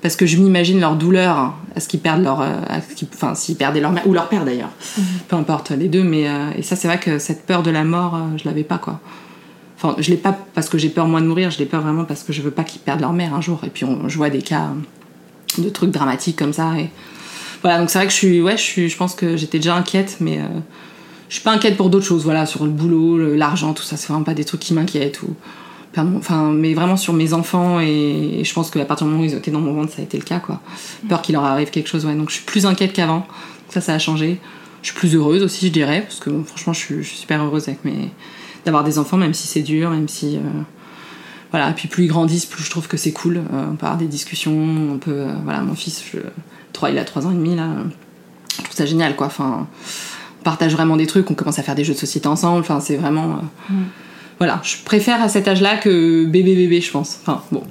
Parce que je m'imagine leur douleur hein, à ce qu'ils perdent leur. euh, à ce qu'ils- Enfin, s'ils perdaient leur mère, ou leur père d'ailleurs. Peu importe, les deux. Mais, euh, et ça, c'est vrai que cette peur de la mort, euh, je l'avais pas, quoi. Enfin, je l'ai pas parce que j'ai peur moi de mourir, je l'ai peur vraiment parce que je veux pas qu'ils perdent leur mère un jour. Et puis on, je vois des cas de trucs dramatiques comme ça. Et voilà, donc c'est vrai que je suis, ouais, je suis, je pense que j'étais déjà inquiète, mais je suis pas inquiète pour d'autres choses. Voilà, sur le boulot, l'argent, tout ça, c'est vraiment pas des trucs qui m'inquiètent ou. Enfin, mais vraiment sur mes enfants et, je pense qu'à partir du moment où ils étaient dans mon ventre, ça a été le cas, quoi. Peur qu'il leur arrive quelque chose, ouais. Donc je suis plus inquiète qu'avant. Ça, ça a changé. Je suis plus heureuse aussi, je dirais, parce que franchement, je suis, super heureuse avec mes d'avoir des enfants, même si c'est dur, même si euh, voilà. Et puis plus ils grandissent, plus je trouve que c'est cool. Euh, on peut avoir des discussions, on peut euh, voilà. Mon fils, je, 3, il a 3 ans et demi là. Je trouve ça génial, quoi. Enfin, partage vraiment des trucs, on commence à faire des jeux de société ensemble. Enfin, c'est vraiment euh, voilà. Je préfère à cet âge-là que bébé bébé, je pense. Enfin bon.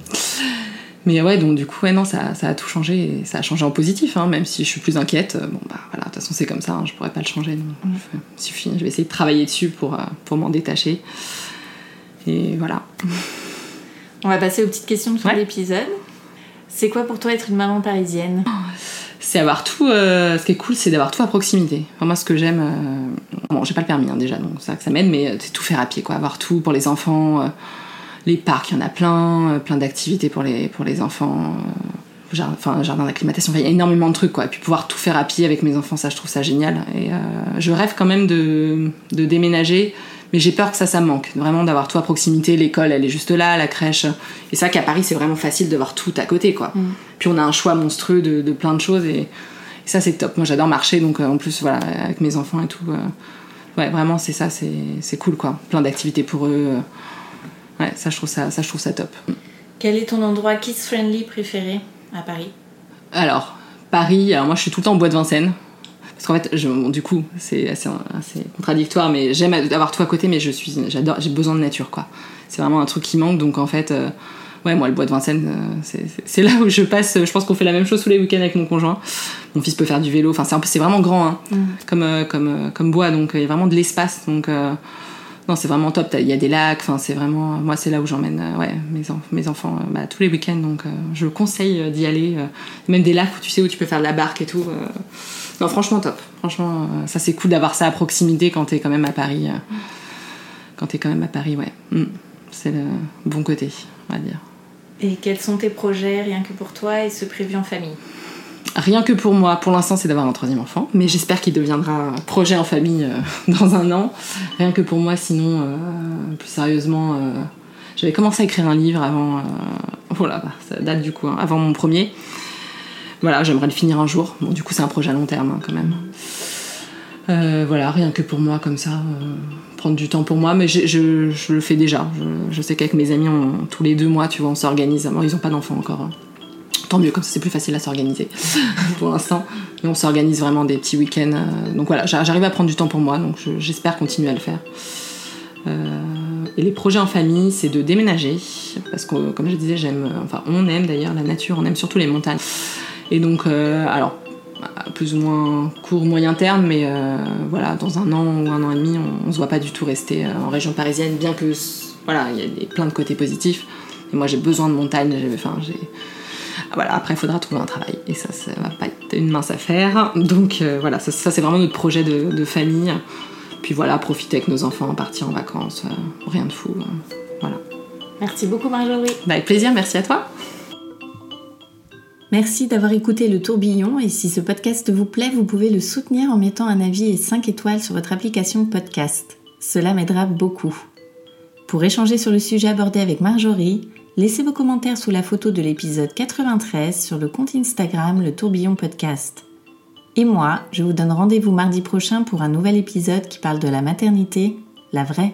Mais ouais, donc du coup, ouais, non, ça, ça a tout changé et ça a changé en positif, hein, même si je suis plus inquiète. euh, Bon, bah voilà, de toute façon, c'est comme ça, hein, je pourrais pas le changer. donc je, suffit, je vais essayer de travailler dessus pour, euh, pour m'en détacher. Et voilà. On va passer aux petites questions de fin Ouais. d'épisode. C'est quoi pour toi être une maman parisienne? C'est avoir tout. euh, ce qui est cool, c'est d'avoir tout à proximité. Moi, ce que j'aime. euh, bon, j'ai pas le permis hein, déjà, donc ça que ça m'aide, mais euh, c'est tout faire à pied, quoi. Avoir tout pour les enfants. les parcs, il y en a plein, plein d'activités pour les, pour les enfants. Enfin, jardin d'acclimatation, il y a énormément de trucs, quoi. Et puis pouvoir tout faire à pied avec mes enfants, ça, je trouve ça génial. Et je rêve quand même de, de déménager, mais j'ai peur que ça, ça me manque. Vraiment d'avoir tout à proximité. L'école, elle est juste là, la crèche. Et ça, qu'à Paris, c'est vraiment facile de voir tout à côté, quoi. Puis on a un choix monstrueux de, de plein de choses et, et ça, c'est top. Moi, j'adore marcher, donc euh, en plus, voilà, avec mes enfants et tout. euh, ouais, vraiment, c'est ça, c'est c'est cool, quoi. Plein d'activités pour eux. euh, ouais, ça je trouve ça, ça je trouve ça top. Quel est ton endroit kids-friendly préféré à Paris? Alors, Paris, alors moi je suis tout le temps en bois de Vincennes. Parce qu'en fait, je, bon, du coup, c'est assez, assez contradictoire, mais j'aime avoir tout à côté, mais je suis, j'adore, j'ai besoin de nature, quoi. C'est vraiment un truc qui manque, donc en fait, euh, ouais, moi, le bois de Vincennes, euh, c'est- là où je passe. Je pense qu'on fait la même chose tous les week-ends avec mon conjoint. Mon fils peut faire du vélo, enfin, c'est vraiment grand, hein, comme, euh, comme, comme bois, donc il y a vraiment de l'espace, donc. non, c'est vraiment top. Il y a des lacs. Enfin, c'est vraiment. Moi, c'est là où j'emmène ouais, mes, enf- mes enfants bah, tous les week-ends. Donc, je conseille d'y aller. même des lacs où tu sais où tu peux faire de la barque et tout. Non, franchement, top. Franchement, euh, ça c'est cool d'avoir ça à proximité quand t'es quand même à Paris. euh. Quand t'es quand même à Paris, ouais. Mm. C'est le bon côté, on va dire. Et quels sont tes projets rien que pour toi et ceux prévus en famille? Rien que pour moi, pour l'instant, c'est d'avoir un troisième enfant, mais j'espère qu'il deviendra projet en famille euh, dans un an. Rien que pour moi, sinon, euh, plus sérieusement, euh, j'avais commencé à écrire un livre avant, euh, voilà, ça date du coup, hein, avant mon premier. Voilà, j'aimerais le finir un jour. Bon, du coup, c'est un projet à long terme hein, quand même. Euh, voilà, rien que pour moi, comme ça, euh, prendre du temps pour moi, mais je, le fais déjà. Je, sais qu'avec mes amis, tous les deux mois, tu vois, on s'organise. Bon, ils ont pas d'enfants encore. hein. Tant mieux, comme ça c'est plus facile à s'organiser pour l'instant. Mais on s'organise vraiment des petits week-ends. euh, donc voilà, j'a- j'arrive à prendre du temps pour moi, donc je- j'espère continuer à le faire. Et les projets en famille, c'est de déménager, parce que comme je disais, j'aime, enfin on aime d'ailleurs la nature, on aime surtout les montagnes. Et donc, euh, alors, plus ou moins court, moyen terme, mais euh, voilà, dans un an ou un an et demi, on, on se voit pas du tout rester euh, en région parisienne, bien que voilà, il y a des- plein de côtés positifs. Et moi, j'ai besoin de montagne. j'ai- Enfin, j'ai voilà, après, il faudra trouver un travail. Et ça, ça va pas être une mince affaire. Donc euh, voilà, ça, ça, c'est vraiment notre projet de, de famille. Puis voilà, profiter avec nos enfants, partir en vacances, euh, rien de fou. euh, voilà. Merci beaucoup Marjorie. Bah, avec plaisir, merci à toi. Merci d'avoir écouté le tourbillon et si ce podcast vous plaît, vous pouvez le soutenir en mettant un avis et 5 étoiles sur votre application podcast. Cela m'aidera beaucoup. Pour échanger sur le sujet abordé avec Marjorie, laissez vos commentaires sous la photo de l'épisode 93 sur le compte Instagram Le Tourbillon Podcast. Et moi, je vous donne rendez-vous mardi prochain pour un nouvel épisode qui parle de la maternité, la vraie.